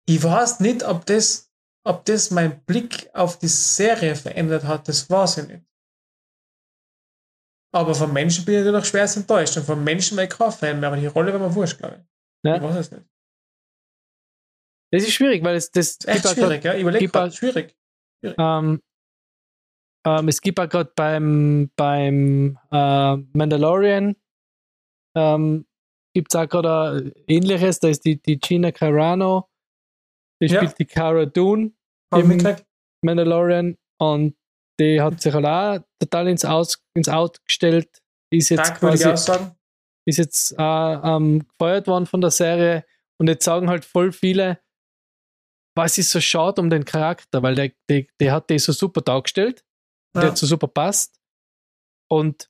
ich weiß nicht, ob das, ob das mein Blick auf die Serie verändert hat, das weiß ich nicht. Aber vom Menschen bin ich natürlich schwer enttäuscht. Und vom Menschen war ich kein Fan mehr, aber die Rolle war mir wurscht, glaube ich. Ja. Ich weiß es nicht. das ist schwierig, weil es das Ist echt schwierig, ja. Ich überlege gibt gerade, auch- Ähm, ähm, es gibt auch gerade beim, beim äh, Mandalorian ähm, gibt es auch gerade ähnliches, da ist die, die Gina Carano, die Ja. spielt die Cara Dune Im-. Mandalorian und die hat sich halt auch total ins, Aus, ins Out gestellt, ist jetzt quasi ist jetzt äh, ähm, gefeuert worden von der Serie und jetzt sagen halt voll viele, was ist so schade um den Charakter, weil der, der, der hat die so super dargestellt, der Ja. hat so super passt und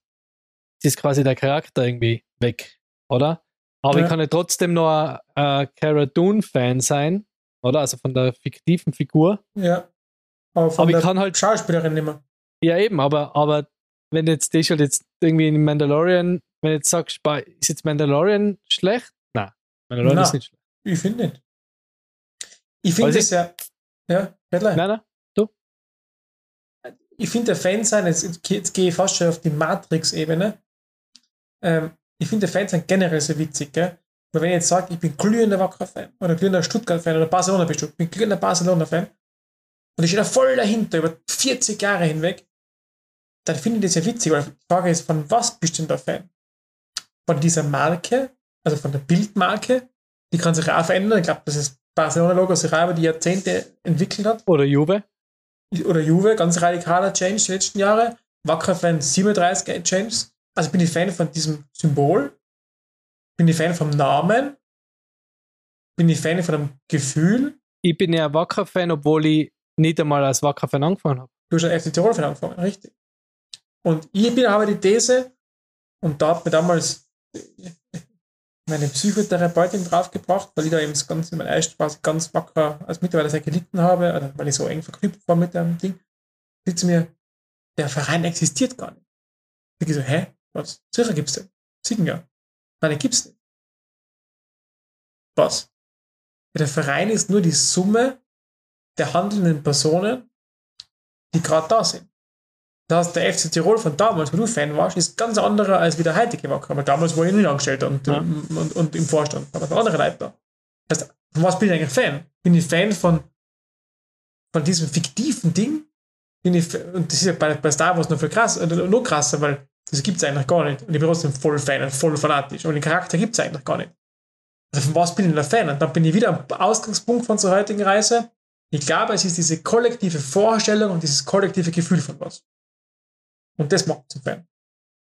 jetzt ist quasi der Charakter irgendwie weg, oder? Aber Ja. ich kann ja trotzdem noch ein Cara Dune-Fan sein, oder? Also von der fiktiven Figur. Ja. Aber von Aber ich der kann halt Schauspielerin nicht mehr. Ja, eben, aber, aber wenn jetzt die schon jetzt irgendwie in Mandalorian, wenn du jetzt sagst, ist jetzt Mandalorian schlecht? Nein, Mandalorian Na. ist nicht schlecht. Ich finde nicht. Ich finde es ja. Ja, Redlein. Nein, nein. ich finde der Fan sein, jetzt, jetzt, geh- jetzt gehe ich fast schon auf die Matrix-Ebene. Ähm, ich finde der Fan sein generell so witzig, gell? Weil wenn ich jetzt sage, ich bin glühender Wacker-Fan oder glühender Stuttgart-Fan oder Barcelona bist du, ich bin glühender Barcelona-Fan und ich stehe da voll dahinter über 40 Jahre hinweg, dann finde ich das ja witzig, weil die Frage ist, von was bist du denn der Fan? Von dieser Marke, also von der Bildmarke, die kann sich auch verändern. Ich glaube, dass das Barcelona-Logo sich auch über die Jahrzehnte entwickelt hat Oder Juve. oder Juve, ganz radikaler Change die letzten Jahre. Wacker Fan 37 Changes. Also bin ich Fan von diesem Symbol. Bin ich Fan vom Namen. Bin ich Fan von dem Gefühl. Ich bin ja ein Wacker-Fan, obwohl ich nicht einmal als Wacker-Fan angefangen habe. Du hast ja FC Tirol Fan angefangen, richtig. Und ich bin aber die These, und da hat mir damals meine Psychotherapeutin draufgebracht, weil ich da eben das Ganze in meiner Eistspaß ganz wacker als Mitarbeiter sehr gelitten habe, oder weil ich so eng verknüpft war mit dem Ding. Sie mir, der Verein existiert gar nicht. Ich so, hä? Was? Sicher gibt's den. Siegen ja. Nein, den gibt's nicht. Was? Der Verein ist nur die Summe der handelnden Personen, die gerade da sind. Das heißt, der FC Tirol von damals, wo du Fan warst, ist ganz anderer als wie der heutige Wacker. Aber damals war ich nicht Angestellter und, Ja. und, und, im Vorstand. Da waren andere Leute da. Das heißt, von was bin ich eigentlich Fan? Bin ich Fan von, von diesem fiktiven Ding? Bin ich, und das ist ja bei, bei Star Wars noch viel krass, äh, noch krasser, weil Das gibt es eigentlich gar nicht. Und ich bin trotzdem voll Fan und voll fanatisch. Und den Charakter gibt es eigentlich gar nicht. Also von was bin ich ein Fan? Und dann bin ich wieder am Ausgangspunkt von unserer heutigen Reise. Ich glaube, es ist diese kollektive Vorstellung und dieses kollektive Gefühl von was. Und das macht zum Fan.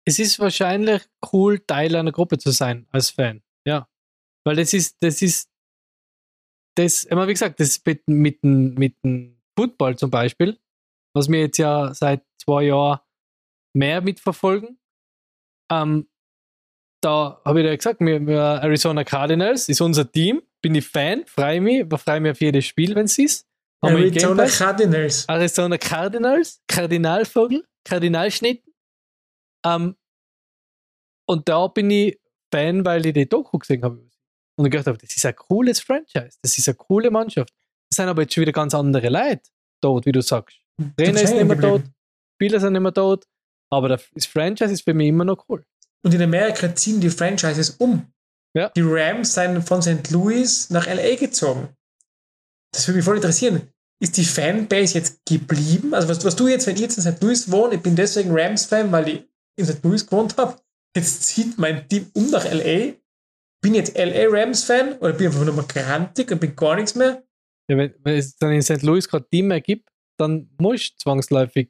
Es ist wahrscheinlich cool, Teil einer Gruppe zu sein als Fan. Ja. Weil das ist, das ist, das, immer wie gesagt, das mit, mit, mit dem Football zum Beispiel, was wir jetzt ja seit zwei Jahren mehr mitverfolgen. Ähm, da habe ich ja gesagt, wir, wir Arizona Cardinals ist unser Team, bin ich Fan, freue mich, freue mich auf jedes Spiel, wenn es ist. Haben Arizona Cardinals. Arizona Cardinals, Kardinalvogel, Kardinalschnitten. Ähm, und da bin ich Fan, weil ich die Doku gesehen habe. Und ich gedacht habe, das ist ein cooles Franchise, das ist eine coole Mannschaft. Es sind aber jetzt schon wieder ganz andere Leute dort, wie du sagst. Trainer ist nicht mehr tot, Spieler sind nicht mehr tot, aber das Franchise ist für mich immer noch cool. Und in Amerika ziehen die Franchises um. Ja. Die Rams sind von St. Louis nach LA gezogen. Das würde mich voll interessieren. Ist die Fanbase jetzt geblieben? Also was, was du jetzt, wenn ich jetzt in St. Louis wohne, ich bin deswegen Rams-Fan, weil ich in St. Louis gewohnt habe, jetzt zieht mein Team um nach LA. Bin jetzt LA Rams-Fan oder bin ich einfach nur mal grantig und bin gar nichts mehr? Ja, wenn, wenn es dann in St. Louis gerade Team mehr gibt, dann muss du zwangsläufig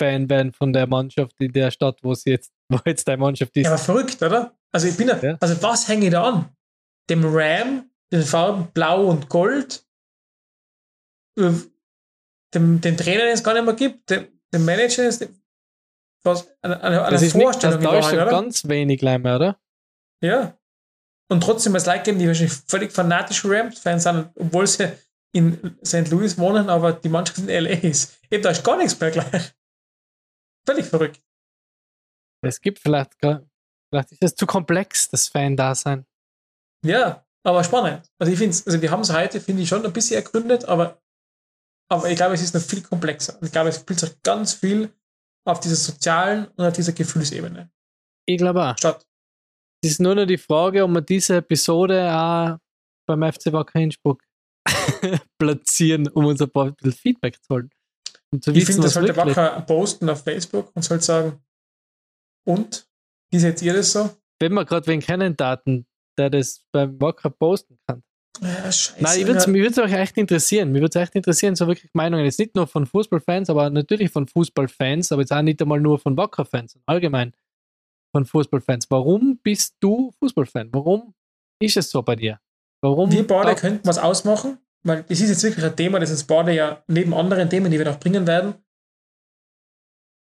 Fan werden von der Mannschaft in der Stadt, wo sie jetzt, wo jetzt deine Mannschaft ist. Ja, aber verrückt, oder? Also ich bin Ja. also was hänge ich da an? Dem Ram, den Farben Blau und Gold, äh, dem, den Trainer, den es gar nicht mehr gibt, dem, dem Manager, den es- was, eine, eine, eine das ist nicht, das Vorstellung da ist ganz wenig Leimer, oder? Ja. Und trotzdem als Leute geben, die wahrscheinlich völlig fanatische Rams-Fans sind, obwohl sie in St. Louis wohnen, aber die Mannschaft in LA ist. Eben, da ist gar nichts mehr gleich. Völlig verrückt. Es gibt vielleicht, gar- vielleicht ist es zu komplex, das Fan-Dasein. Ja, aber spannend. Also ich finde also wir haben es heute, finde ich, schon ein bisschen ergründet, aber, aber ich glaube, es ist noch viel komplexer. Ich glaube, es spielt sich ganz viel auf dieser sozialen und auf dieser Gefühlsebene Ich glaube auch. statt. Es ist nur noch die Frage, ob wir diese Episode auch beim FC Wacker Innsbruck [laughs] platzieren, um uns ein paar Feedback zu holen. Um zu Ich finde, das sollte wirklich. Wacker posten auf Facebook und sollte sagen, und? Wie seht ihr das so? Wenn wir gerade wen kennen, Daten, der das beim Wacker posten kann. Ja, scheiße. Nein, ich würde es euch echt interessieren. Mich würde es echt interessieren, so wirklich Meinungen. Jetzt nicht nur von Fußballfans, aber natürlich von Fußballfans, aber jetzt auch nicht einmal nur von Wacker-Fans, sondern allgemein von Fußballfans. Warum bist du Fußballfan? Warum ist es so bei dir? Warum? Wir beide könnten was ausmachen, weil das ist jetzt wirklich ein Thema, das uns beide ja neben anderen Themen, die wir noch bringen werden,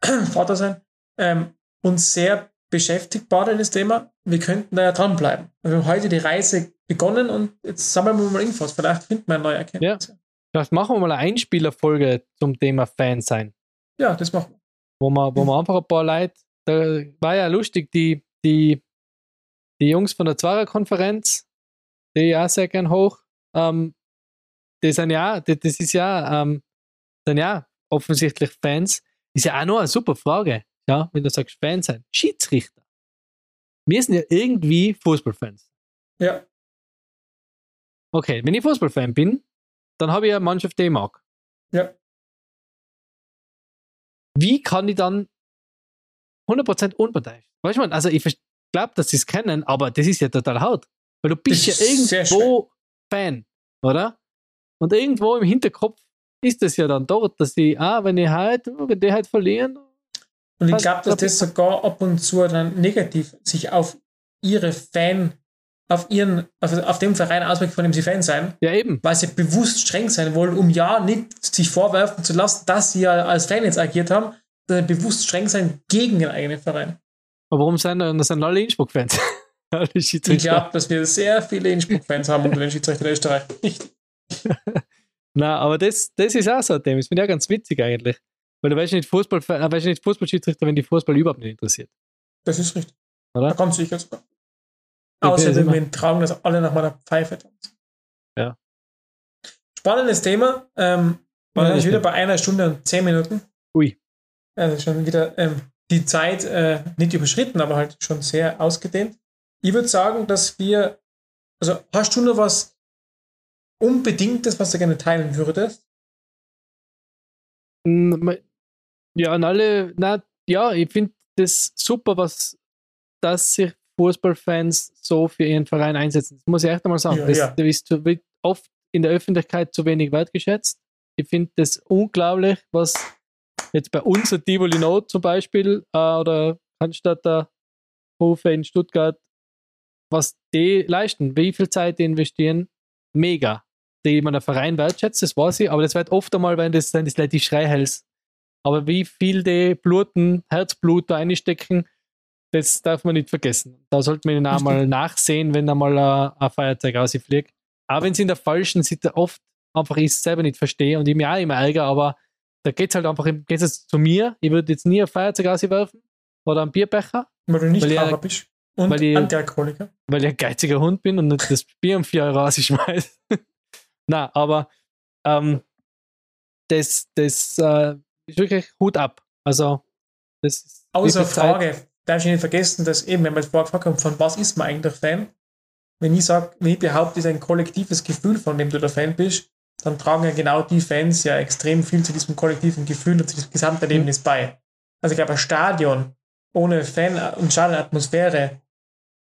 [clears throat] Vater sein, ähm, uns sehr das Thema. Wir könnten da ja dranbleiben. Wir haben heute die Reise begonnen und jetzt sammeln wir mal Infos. Vielleicht finden wir eine neue Erkenntnis. Vielleicht machen wir mal eine Einspielerfolge zum Thema Fan sein. Ja, das machen wir. wo man, wo man einfach ein paar Leute, da war ja lustig, die, die, die Jungs von der Zwarer-Konferenz, die ich auch sehr gern hoch, ähm, die sind ja, das, das ist ja, ähm, sind ja offensichtlich Fans. Ist ja auch noch eine super Frage, ja, wenn du sagst Fans sein. Schiedsrichter. Wir sind ja irgendwie Fußballfans. Ja, Okay, wenn ich Fußballfan bin, dann habe ich eine Mannschaft, die ich mag. ja. wie kann ich dann 100% unparteiisch? Weißt du, man, also ich glaube, dass sie es kennen, aber das ist ja total hart. Weil du bist ja irgendwo Fan, oder? Und irgendwo im Hinterkopf ist es ja dann dort, dass sie, ah, wenn ich halt, wenn die halt verlieren, Und ich glaube, dass das sogar ab und zu dann negativ sich auf ihre Fan, auf ihren, auf, auf dem Verein auswirkt, von dem sie Fan sein, ja eben. weil sie bewusst streng sein wollen, um ja nicht sich vorwerfen zu lassen, dass sie ja als Fan jetzt agiert haben, sondern bewusst streng sein gegen den eigenen Verein. Aber warum sind das sind alle Innsbruck-Fans? [laughs] Ich Schiedsrichter. glaube, dass wir sehr viele Innsbruck-Fans haben unter den Schiedsrichtern in Österreich. Nicht. [laughs] Na, aber das, das ist auch so ein Thema. Das finde ich auch ganz witzig eigentlich. Weil du weißt nicht Fußball, äh, weißt nicht Fußballschiedsrichter, wenn die Fußball überhaupt nicht interessiert. Das ist richtig. Oder? Da kommt sicher sogar. Ja, Außer das ist wir tragen das alle nach meiner Pfeife tanzen. Ja. Spannendes Thema. Ähm, wir sind wieder bei einer Stunde und zehn Minuten. Ui. Also schon wieder ähm, die Zeit äh, nicht überschritten, aber halt schon sehr ausgedehnt. Ich würde sagen, dass wir, also hast du noch was Unbedingtes, was du gerne teilen würdest? Ja, und alle, na, ja, ich finde das super, was dass sich Fußballfans so für ihren Verein einsetzen. Das muss ich echt einmal sagen. Ja, das, ja. das ist zu, wird oft in der Öffentlichkeit zu wenig wertgeschätzt. Ich finde das unglaublich, was jetzt bei uns, der Tivoli Not zum Beispiel, äh, oder Cannstatter Hofe in Stuttgart, was die leisten, wie viel Zeit die investieren, mega. Die man der Verein wertschätzt, das weiß ich, aber das wird oft einmal, wenn das, wenn das Leute die Schreihals. Aber wie viel die Bluten, Herzblut da einstecken, das darf man nicht vergessen. Da sollte man ihnen auch mal nachsehen, wenn da mal ein, ein Feuerzeug rausfliegt. Auch wenn es in der falschen Situation oft einfach ich es selber nicht verstehe und ich mir auch immer ärgere, aber da geht es halt einfach, geht es zu mir, ich würde jetzt nie ein Feuerzeug rauswerfen oder einen Bierbecher, Weil du nicht Weil Raucher ihr- bist. Und weil ihr- Antialkoholiker. weil ich ein geiziger Hund bin und nicht das Bier um 4 Euro rausschmeiße. [laughs] Na, aber ähm, das, das äh, ist wirklich Hut ab. Also, das ist. Außer viel Zeit- Frage, darf ich nicht vergessen, dass eben, wenn man jetzt vorher gefragt hat, von was ist man eigentlich Fan? Wenn ich sage, wenn ich behaupte, es ist ein kollektives Gefühl, von dem du der Fan bist, dann tragen ja genau die Fans ja extrem viel zu diesem kollektiven Gefühl und zu diesem Gesamterlebnis bei. Also ich glaube, ein Stadion ohne Fan- und Stadionatmosphäre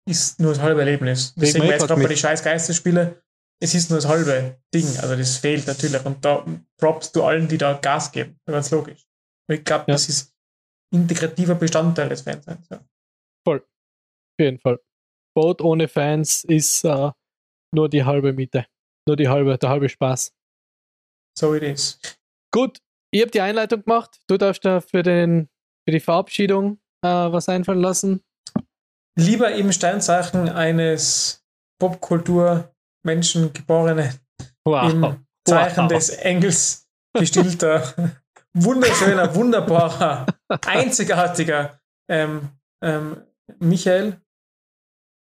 ist nur das halbe Erlebnis. Deswegen man jetzt grad gerade bei den scheiß Geisterspiele, es ist nur das halbe Ding. Also das fehlt natürlich. Und da Props du allen, die da Gas geben. Ganz logisch. Und ich glaube, Ja. das ist integrativer Bestandteil des Fanseins. Ja. Auf jeden Fall. Boot ohne Fans ist äh, nur die halbe Miete. Nur die halbe, der halbe Spaß. So it is. Gut, ich habe die Einleitung gemacht. Du darfst da für, den, für die Verabschiedung äh, was einfallen lassen. Lieber im Sternzeichen eines Popkultur-Menschen geborenen, Wow. im Zeichen Wow. des Engels gestillter, [laughs] wunderschöner, wunderbarer, einzigartiger ähm, ähm, Michael.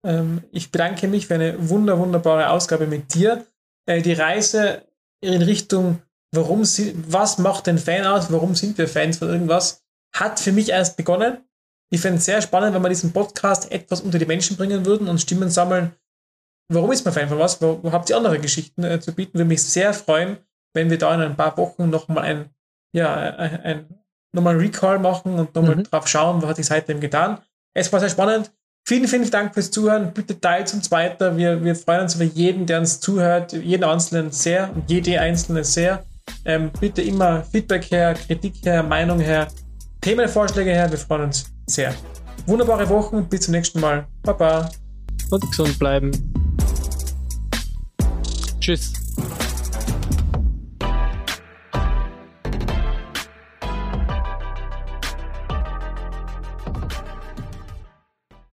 Ähm, ich bedanke mich für eine wunder, wunderbare Ausgabe mit dir. Äh, die Reise in Richtung, warum sie, was macht den Fan aus, warum sind wir Fans von irgendwas, hat für mich erst begonnen. Ich fände es sehr spannend, wenn wir diesen Podcast etwas unter die Menschen bringen würden und Stimmen sammeln. Warum ist man Fan von was? Wo, wo habt ihr andere Geschichten äh, zu bieten? Würde mich sehr freuen, wenn wir da in ein paar Wochen nochmal ein, ja, ein, ein, nochmal ein Recall machen und nochmal Mhm. drauf schauen, was hat sich seitdem getan. Es war sehr spannend. Vielen, vielen Dank fürs Zuhören. Bitte teilt uns weiter. Wir, wir freuen uns über jeden, der uns zuhört. Jeden Einzelnen sehr und jede Einzelne sehr. Ähm, bitte immer Feedback her, Kritik her, Meinung her, Themenvorschläge her. Wir freuen uns sehr. Wunderbare Wochen. Bis zum nächsten Mal. Baba. Und gesund bleiben. Tschüss.